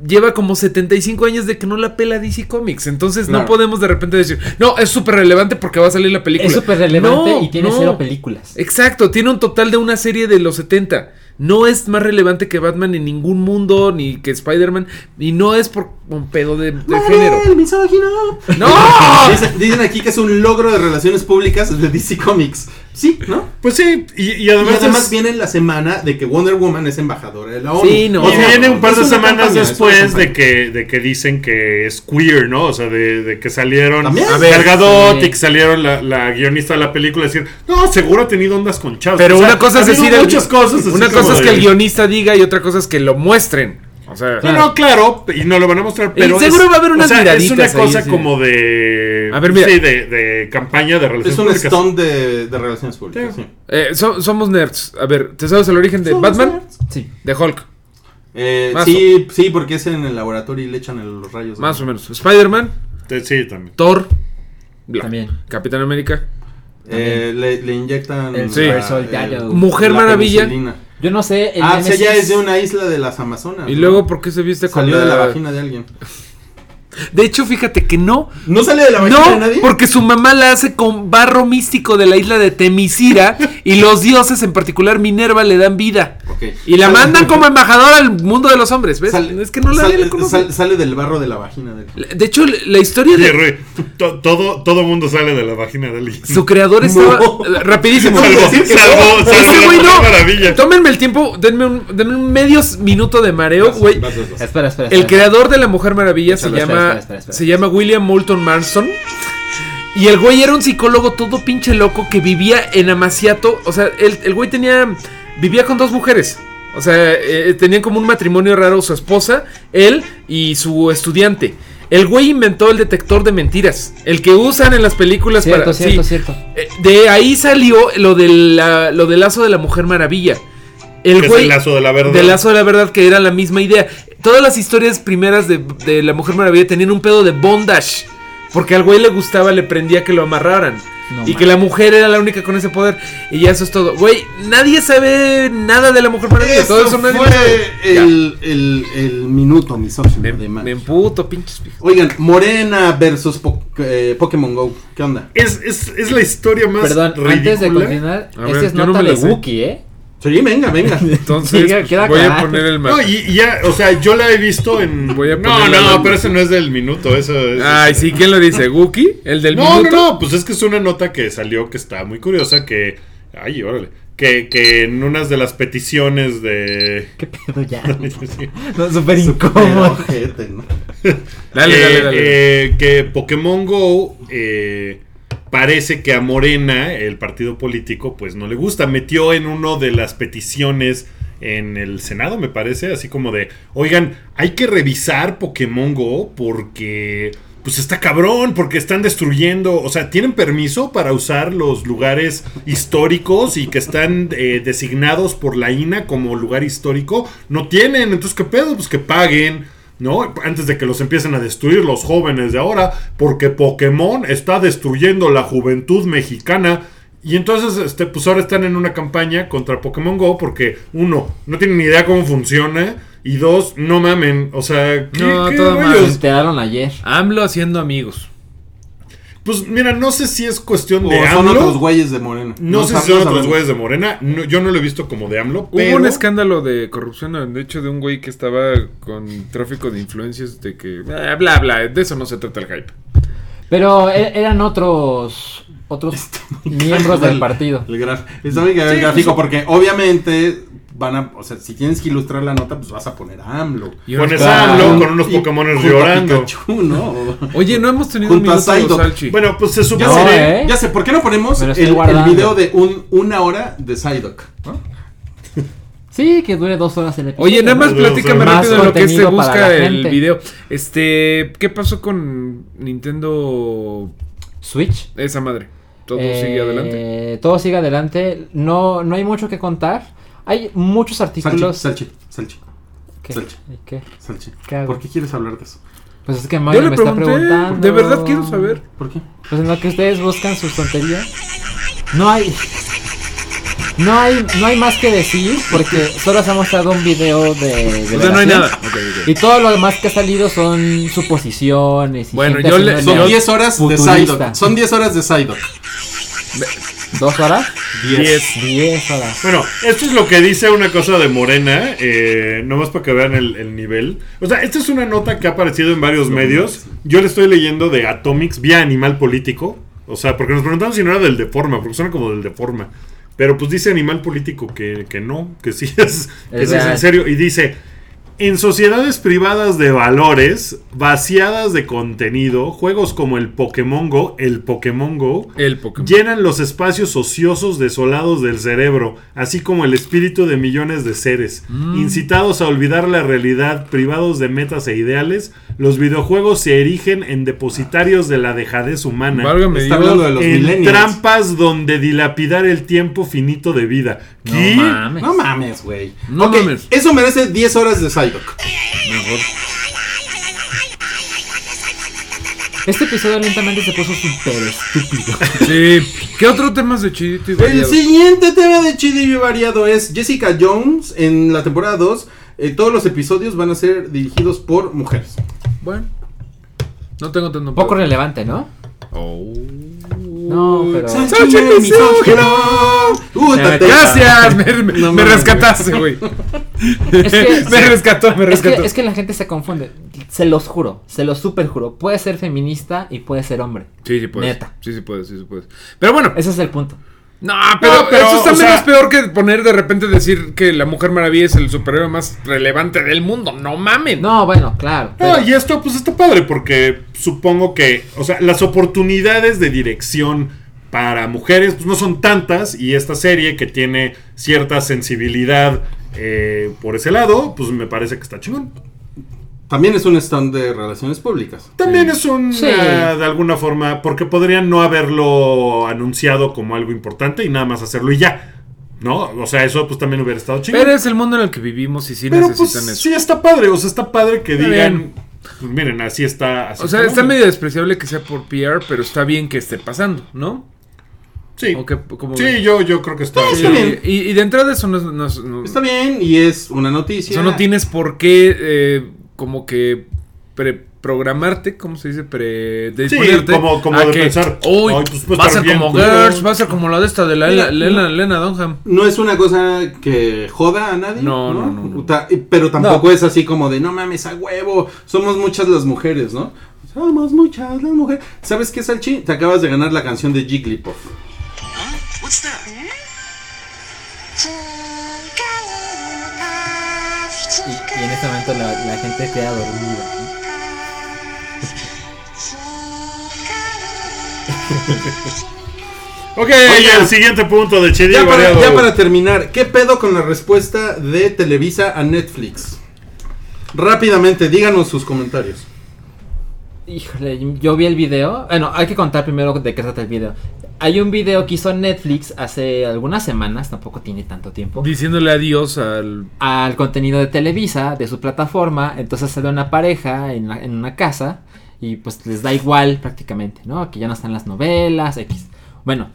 lleva como 75 años de que no la pela DC Comics, entonces no podemos de repente decir, no, es súper relevante porque va a salir la película. Es súper relevante No, y tiene no. cero películas. Exacto, tiene un total de una serie de los 70. No es más relevante que Batman en ningún mundo, ni que Spider-Man, y no es por un pedo de, de género. ¡El misógino! ¡No! Dicen, dicen aquí que es un logro de relaciones públicas de DC Comics. Sí, ¿no? Pues sí, y, y Y además, es- viene en la semana de que Wonder Woman es embajadora de la ONU. Sí, no. O y sea, viene un par de semanas campaña, después de que, de que dicen que es queer, ¿no? O sea, de, de que salieron También. A ver, Gal Gadot sí. y que salieron la, la guionista de la película a decir, no, seguro ha tenido ondas con chavos. Pero O sea, una cosa es decir, el- muchas cosas. una cosa es que de- el guionista diga y otra cosa es que lo muestren. O sea, No, no, claro, y no lo van a mostrar, pero. seguro es- va a haber unas o sea, Es una miraditas ahí, cosa así. como de. A ver, mira. Sí, de, de campaña de relaciones Es un públicas. de, de relaciones públicas. Sí. sí. eh, so- somos nerds. A ver, ¿te sabes el origen de Somos Batman? nerds. Sí. De Hulk, Eh, sí, sí, porque es en el laboratorio y le echan el- los rayos. más o menos. Spider-Man, Sí, Sí, también. Thor, bla. También. Capitán América. Eh, le, le inyectan. El Sí. super soldado. Mujer la Maravilla. penicilina. Yo no sé. El Ah, o sea, ya Nemesis- es de una isla de las Amazonas. Y ¿no? luego, ¿por qué se viste con Salió de la la- vagina de alguien. De hecho, fíjate que no. ¿No sale de la vagina de No, nadie? porque su mamá la hace con barro místico de la isla de Temisira y los dioses, en particular Minerva, le dan vida. Ok. Y la Sale- mandan como embajadora al mundo de los hombres, ¿ves? Sale- es que no la sale, sale- sale del barro de la vagina de alguien. De hecho, la historia de to- todo, todo mundo sale de la vagina de alguien. su creador estaba No. eh, rapidísimo. Salvo, salvo, salvo güey no. Maravilla. Tómenme el tiempo, denme un, denme un medio minuto de mareo, güey. Espera, espera. El creador de la Mujer Maravilla se llama espera, espera, espera. se llama William Moulton Marston. Y el güey era un psicólogo todo pinche loco que vivía en Amaciato. O sea, el, el güey tenía. Vivía con dos mujeres. O sea, eh, tenían como un matrimonio raro su esposa, él y su estudiante. El güey inventó el detector de mentiras. El que usan en las películas Cierto, para. cierto, sí. cierto. Eh, De ahí salió lo, de la- lo del lazo de la Mujer Maravilla. El Que es güey. el lazo de la verdad. Del lazo de la verdad, que era la misma idea. Todas las historias primeras de, de la Mujer Maravilla tenían un pedo de bondage. Porque al güey le gustaba, le prendía que lo amarraran. No y que la mujer era la única con ese poder. Y ya eso es todo. Güey, nadie sabe nada de la Mujer Maravilla. todo eso nadie fue sabe. El, el, el minuto misógino Me, de me emputo, pinches pijos. Oigan, Morena versus Po- eh, Pokémon Go. ¿Qué onda? Es, es, es la historia más Perdón, antes de continuar, A esta ver, es no nota de. Wookiee, ¿eh? Sí, venga, venga. Entonces, voy a poner el No, mapa. y, y ya, o sea, yo la he visto en. Voy a no, no, pero ese no es del minuto, eso es. Ay, sí, ¿quién lo dice? ¿Wookie? ¿El del no, minuto? no, no, pues es que es una nota que salió que está muy curiosa, que. Ay, órale. Que, que en unas de las peticiones de. ¿Qué pedo ya? No, súper incómodo. ¿no? Dale, que, dale, dale. eh, que Pokémon Go eh, parece que a Morena, el partido político, pues no le gusta. Metió en uno de las peticiones en el Senado, me parece, así como de, oigan, hay que revisar Pokémon Go porque... Pues está cabrón, porque están destruyendo, o sea, tienen permiso para usar los lugares históricos y que están eh, designados por la INA como lugar histórico. No tienen, entonces, ¿qué pedo? Pues que paguen. ¿No? Antes de que los empiecen a destruir los jóvenes de ahora, porque Pokémon está destruyendo la juventud mexicana. Y entonces, este, pues ahora están en una campaña contra Pokémon Go porque, uno, no tienen ni idea cómo funciona. Y dos, no mamen. O sea, ¿qué, No, qué todo mal. Se enteraron ayer. AMLO haciendo amigos. Pues mira, no sé si es cuestión O de son AMLO. otros güeyes de Morena. no, sé si son otros güeyes de Morena. No, yo no lo he visto como de AMLO. Hubo Pero un escándalo de corrupción, de hecho, de un güey que estaba con tráfico de influencias, de que... eh, bla, bla, de eso no se trata el hype. Pero e- eran otros otros miembros del partido. El graf- Está muy cagado el Sí, gráfico pues- porque obviamente van a, o sea, si tienes que ilustrar la nota, pues vas a poner a AMLO. Y Pones a AMLO con unos Pokémon a llorando. Pikachu, ¿no? Oye, no hemos tenido un Junto a minuto de. Bueno, pues se Ya supone. No, ¿eh? ya sé, ¿por qué no ponemos el, el video de un, una hora de Psyduck? ¿no? Sí, que dure dos horas el episodio. Oye, nada más Más platícame Más rápido de lo que para busca el video. Este, ¿qué pasó con Nintendo Switch. esa madre? Todo Eh, sigue adelante. Todo sigue adelante. No, no hay mucho que contar. Hay muchos artículos. Salchi, Salchi, ¿Qué? Salchi. ¿Qué? Salchi. ¿Qué hago? ¿Por qué quieres hablar de eso? Pues es que Yo Mario le me está pregunté, preguntando. de verdad quiero saber. ¿Por qué? Pues en lo que ustedes buscan sus tonterías. No hay. No hay, no hay más que decir porque solo se ha mostrado un video de. O sea, no hay nada. Y todo lo demás que ha salido son suposiciones. Y Bueno, yo le- Son Yo- 10 horas de futurista. Psyduck. Son 10 horas de Psyduck. ¿Dos horas? Diez. Diez horas. Bueno, esto es lo que dice una cosa de Morena, eh, nomás para que vean el, el nivel. O sea, esta es una nota que ha aparecido en varios medios. Yo le estoy leyendo de Atomics vía Animal Político. O sea, porque nos preguntaron si no era del Deforma, porque suena como del Deforma. Pero pues dice Animal Político que, que no, que sí es, que Es sí es en serio. Y dice, en sociedades privadas de valores, vaciadas de contenido, juegos como el Pokémon Go, el Pokémon Go, El Pokémon. llenan los espacios ociosos desolados del cerebro, así como el espíritu de millones de seres. Mm. Incitados a olvidar la realidad, privados de metas e ideales, los videojuegos se erigen en depositarios de la dejadez humana. Válgame Está Dios. hablando de los En millennials. trampas donde dilapidar el tiempo finito de vida. ¿Qué? No mames. No mames, güey. No Ok, mames. Eso merece 10 horas de Psyduck. Mejor. Este episodio lentamente se puso súper estúpido. Sí. ¿Qué otro tema es de chidito y El variado? siguiente tema de chido y variado es Jessica Jones en la temporada 2. eh, todos los episodios van a ser dirigidos por mujeres. Bueno. No tengo tanto. Un poco relevante, ¿no? Oh. No, pero. Sánchez, misógino. Uh, tate- Gracias, me, me- No me rescataste, güey. Es que- me rescató, me Es rescató. que, es que la gente se confunde. Se los juro, se los super juro. Puede ser feminista y puede ser hombre. Sí, sí puedes. Neta. Sí, sí puedes, sí, sí puedes. Pero bueno. Ese es el punto. No, pero, No, pero, eso está menos sea- peor que poner de repente decir que la Mujer Maravilla es el superhéroe más relevante del mundo. No mamen. No, bueno, claro. No, pero- y esto pues está padre porque supongo que, o sea, las oportunidades de dirección para mujeres pues no son tantas y esta serie que tiene cierta sensibilidad eh, por ese lado, pues me parece que está chingón. También es un stand de relaciones públicas. También es un, Sí. ah, de alguna forma, porque podrían no haberlo anunciado como algo importante y nada más hacerlo y ya. ¿No? O sea, eso pues también hubiera estado chingón. Pero es el mundo en el que vivimos y sí Pero, pues, necesitan eso. sí está padre, o sea, está padre que Está digan, bien. pues miren, así está. así O sea, está medio despreciable que sea por PR, pero está bien que esté pasando, ¿no? Sí, ¿O sí yo, yo creo que está, Sí, Sí, está bien. Y, y de entrada eso no, es- no es- no- Está bien y es una noticia. eso no tienes por qué eh, como que preprogramarte, ¿cómo se dice? Pre Sí, como- como a de que, pensar, "Uy, "Ay, pues, va a ser bien como culero". Girls, va a ser como la de esta de la Mira, Lena, Lena, no. Lena Dunham. No es una cosa que joda a nadie. No, No, no, no, no. Ta- Pero tampoco es así como de no mames a huevo. Somos muchas las mujeres, ¿no? Somos muchas las mujeres. ¿Sabes qué, Salchi? Te acabas de ganar la canción de Jigglypuff. Y en este momento la, la gente queda dormida. ¿no? Ok, Oigan. el siguiente punto de Chidi Ya para, ya para terminar, ¿qué pedo con la respuesta de Televisa a Netflix? Rápidamente, díganos sus comentarios. Híjole, yo vi el video. Bueno, hay que contar primero de qué trata el video. Hay un video que hizo Netflix hace algunas semanas, tampoco tiene tanto tiempo, Diciéndole adiós al al contenido de Televisa, de su plataforma. Entonces sale una pareja en, la- en una casa y pues les da igual prácticamente, ¿no? Que ya no están las novelas, X. Bueno,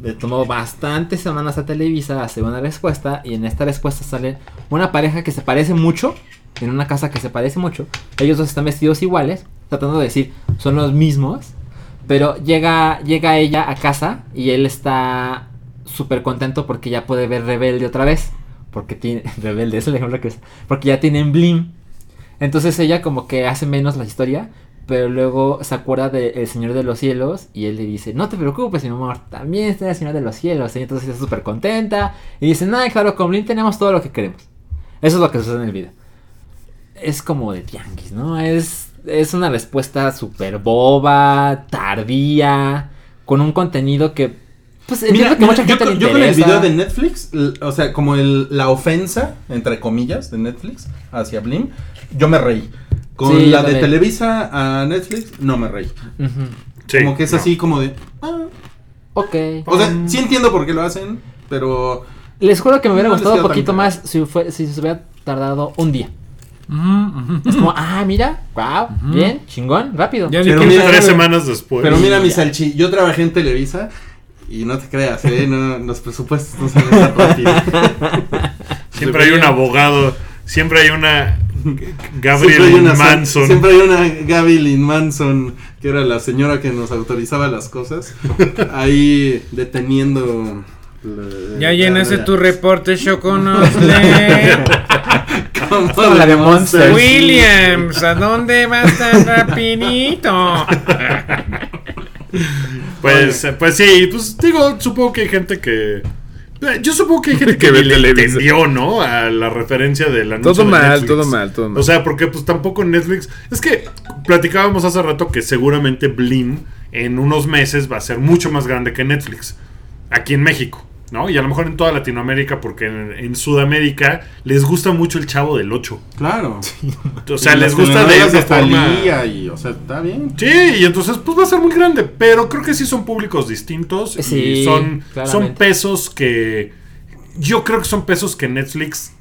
le tomó bastantes semanas a Televisa hacer una respuesta y en esta respuesta sale una pareja que se parece mucho, en una casa que se parece mucho. Ellos dos están vestidos iguales, tratando de decir, son los mismos. Pero llega, llega ella a casa y él está súper contento porque ya puede ver Rebelde otra vez. Porque tiene. Rebelde, es el ejemplo que es. Porque ya tienen Blim. Entonces ella como que hace menos la historia. Pero luego se acuerda del Señor de los Cielos. Y él le dice: No te preocupes, mi amor. También está el Señor de los Cielos. Y entonces está súper contenta. Y dice: Nada, claro, con Blim tenemos todo lo que queremos. Eso es lo que sucede en el video. Es como de tianguis, ¿no? Es, es una respuesta súper boba, tardía, con un contenido que. Pues entiendo que mucha yo, gente le con- yo con el video de Netflix, o sea, como el, la ofensa, entre comillas, de Netflix hacia Blim, yo me reí. Con Sí, yo la de. Televisa a Netflix, no me reí. Sí, como que es no. así como de... ah. Ok. O sea, sí entiendo por qué lo hacen, pero... Les juro que me hubiera No gustado un poquito más si, fue, si se hubiera tardado un día. Es como, ah, mira, wow, bien, chingón, rápido. Ya Pero mira, Tres semanas después. Pero mira, mi salchi, yo trabajé en Televisa y no te creas, ¿eh? No, los presupuestos no salen tan rápido. Siempre hay un abogado, siempre hay una Gabriel Manson. Siempre hay una Gaby Lynn Manson, que era la señora que nos autorizaba las cosas, ahí deteniendo. la- Ya llenaste tu reporte, Choconosle. como La de Monster. Williams, ¿a dónde vas tan rapidito? Pues, pues sí, pues digo, supongo que hay gente que. eh, Yo supongo que hay gente que, Que le Televisa. entendió, ¿no? A la referencia del anuncio Todo de mal, Netflix. todo mal, todo mal. O sea, porque pues tampoco Netflix. Es que platicábamos hace rato que seguramente Blim en unos meses va a ser mucho más grande que Netflix. Aquí en México, ¿no? Y a lo mejor en toda Latinoamérica, porque en, en Sudamérica les gusta mucho el chavo del 8. Claro. O sea, Y les gusta de esa forma. Y, o sea, está bien. Sí, y entonces pues va a ser muy grande, pero creo que sí son públicos distintos y Sí, son, son claramente. pesos que yo creo que son pesos que Netflix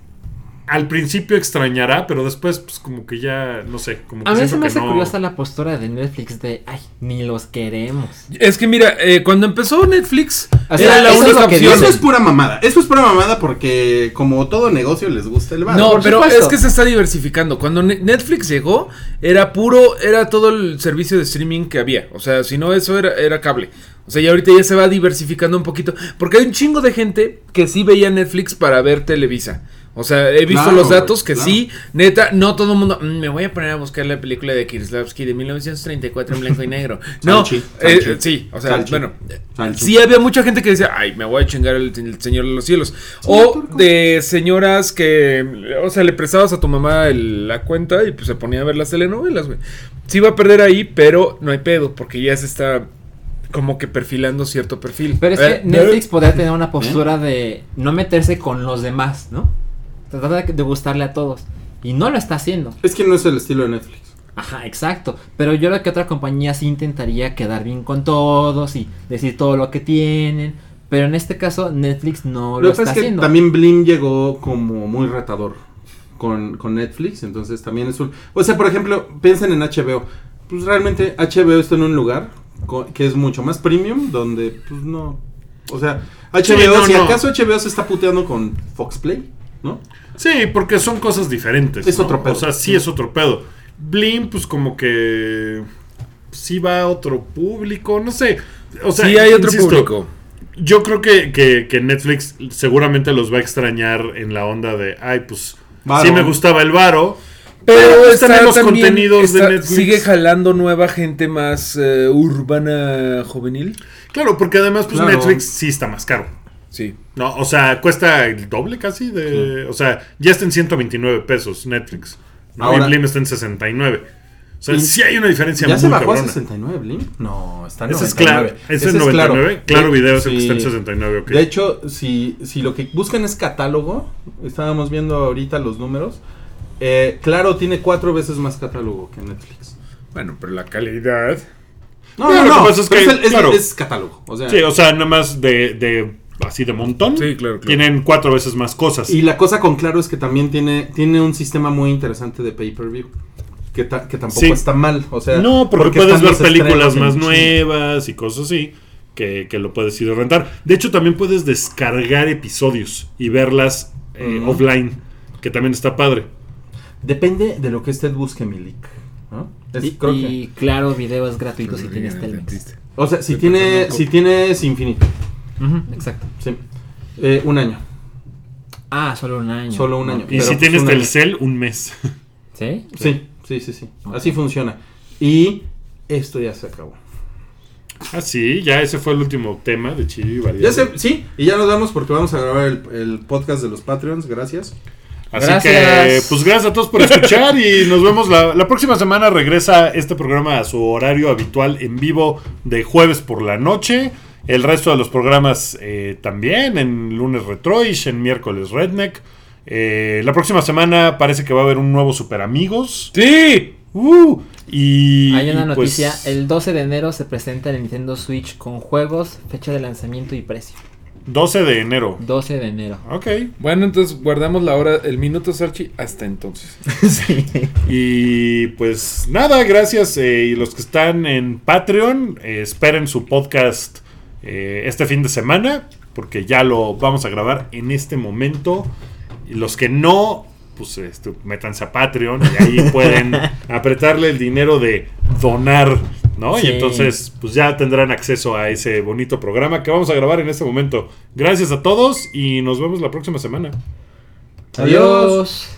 al principio extrañará, pero después pues como que ya no sé, como que A mí se me hace no- curiosa la postura de Netflix de, ay, ni los queremos. Es que mira, eh, cuando empezó Netflix, O sea, era la es única opción. Eso es pura mamada. Eso es pura mamada porque, como todo negocio, les gusta el bar. No, pero supuesto. es que se está diversificando. Cuando Ne- Netflix llegó, era puro, era todo el servicio de streaming que había. O sea, si no, eso era, era cable. O sea, y ahorita ya se va diversificando un poquito. Porque hay un chingo de gente que sí veía Netflix para ver Televisa. O sea, he visto Claro, los datos que claro. sí, neta, no todo el mundo. "Mm, me voy a poner a buscar la película de Kirslavsky de 1934 en blanco y negro. No, Salchi, eh, Salchi. sí, o sea, Salchi. bueno, sí había mucha gente que decía, ay, me voy a chingar el, el Señor de los Cielos. o de señoras que, o sea, le prestabas a tu mamá el- la cuenta y pues se ponía a ver las telenovelas, güey. Sí va a perder ahí, pero no hay pedo, porque ya se está como que perfilando cierto perfil. Pero es Eh, que Netflix podría tener una postura de no meterse con los demás, ¿no? Tratar de, gustarle a todos. Y no lo está haciendo. Es que no es el estilo de Netflix. Ajá, exacto. Pero yo creo que otra compañía sí intentaría quedar bien con todos y decir todo lo que tienen. Pero en este caso, Netflix no lo, Lo que está pasa es que haciendo. también Blim llegó como muy retador con, con Netflix, entonces también es un... O sea, por ejemplo, piensen en HBO. Pues realmente HBO está en un lugar que es mucho más premium, donde pues no... O sea, HBO, Sí, no, si no. acaso HBO se está puteando con Fox Play, ¿no? Sí, porque son cosas diferentes. Es ¿no? otro pedo. O sea, sí es otro pedo. Blim, pues como que sí va a otro público, no sé. O sea, sí hay otro insisto, público. Yo creo que, que- que Netflix seguramente los va a extrañar en la onda de, ay, pues Varo. sí me gustaba el varo. Pero pues está tenemos también- contenidos de Netflix. Sigue jalando nueva gente más eh, urbana juvenil. Claro, porque además, pues Claro. Netflix sí está más caro. Sí. No, o sea, cuesta el doble casi de... O sea, ya está en 129 pesos Netflix. ¿no? Ahora- y Blim está en 69. O sea, Y- sí hay una diferencia ¿Ya muy se bajó cabrona. a 69 Blim? No, está en Ese es 99. claro. Ese es 99. Claro, De- video es el que está en sí. 69. ok. De hecho, si, si lo que buscan es catálogo, estábamos viendo ahorita los números, eh, claro, tiene cuatro veces más catálogo que Netflix. Bueno, pero la calidad. No, no, no, es que, es, es- claro. es catálogo. O sea, Sí, o sea, nada más de, de así de montón. Sí, claro, claro. Tienen cuatro veces más cosas. y la cosa con Claro es que también tiene, tiene un sistema muy interesante de pay-per-view. Que, ta- que tampoco Sí. está mal. O sea, no, porque, puedes ver películas más nuevas y cosas así. Que, que lo puedes ir a rentar. De hecho, también puedes descargar episodios y verlas eh, offline. Que también está padre. Depende de lo que usted busque, Milik. ¿no? Es- Y, creo que- y claro, video es gratuito si tienes Telmex. o sea, si, tiene, si tienes infinito. Exacto. Sí. Eh, un año. Ah, solo un año. Solo un año. Y Pero, si pues, tienes año. Telcel, un mes. ¿Sí? Sí, sí, sí, sí. Así funciona. Y esto ya se acabó. ah, sí, ya ese fue el último tema de Chiri y Variedad. Ya se, sí, y ya nos vamos porque vamos a grabar el, el podcast de los Patreons. Gracias. Así Gracias. que, pues gracias a todos por escuchar y nos vemos la, la próxima semana. Regresa este programa a su horario habitual en vivo de jueves por la noche. El resto de los programas eh, también, en lunes Retroish, en miércoles Redneck. Eh, la próxima semana parece que va a haber un nuevo Super Amigos. ¡Sí! Uh, y, Hay una y, pues, noticia. El 12 de enero se presenta el Nintendo Switch con juegos, fecha de lanzamiento y precio. 12 de enero. 12 de enero. Ok. Bueno, entonces guardamos la hora, el minuto Sarchi hasta entonces. sí. Y pues nada, gracias. eh, y los que están en Patreon, eh, esperen su podcast eh, este fin de semana, porque ya lo vamos a grabar en este momento. Y los que no, pues este, métanse a Patreon y ahí pueden apretarle el dinero de donar, ¿no? Sí. Y entonces, pues ya tendrán acceso a ese bonito programa que vamos a grabar en este momento. Gracias a todos y nos vemos la próxima semana. Adiós.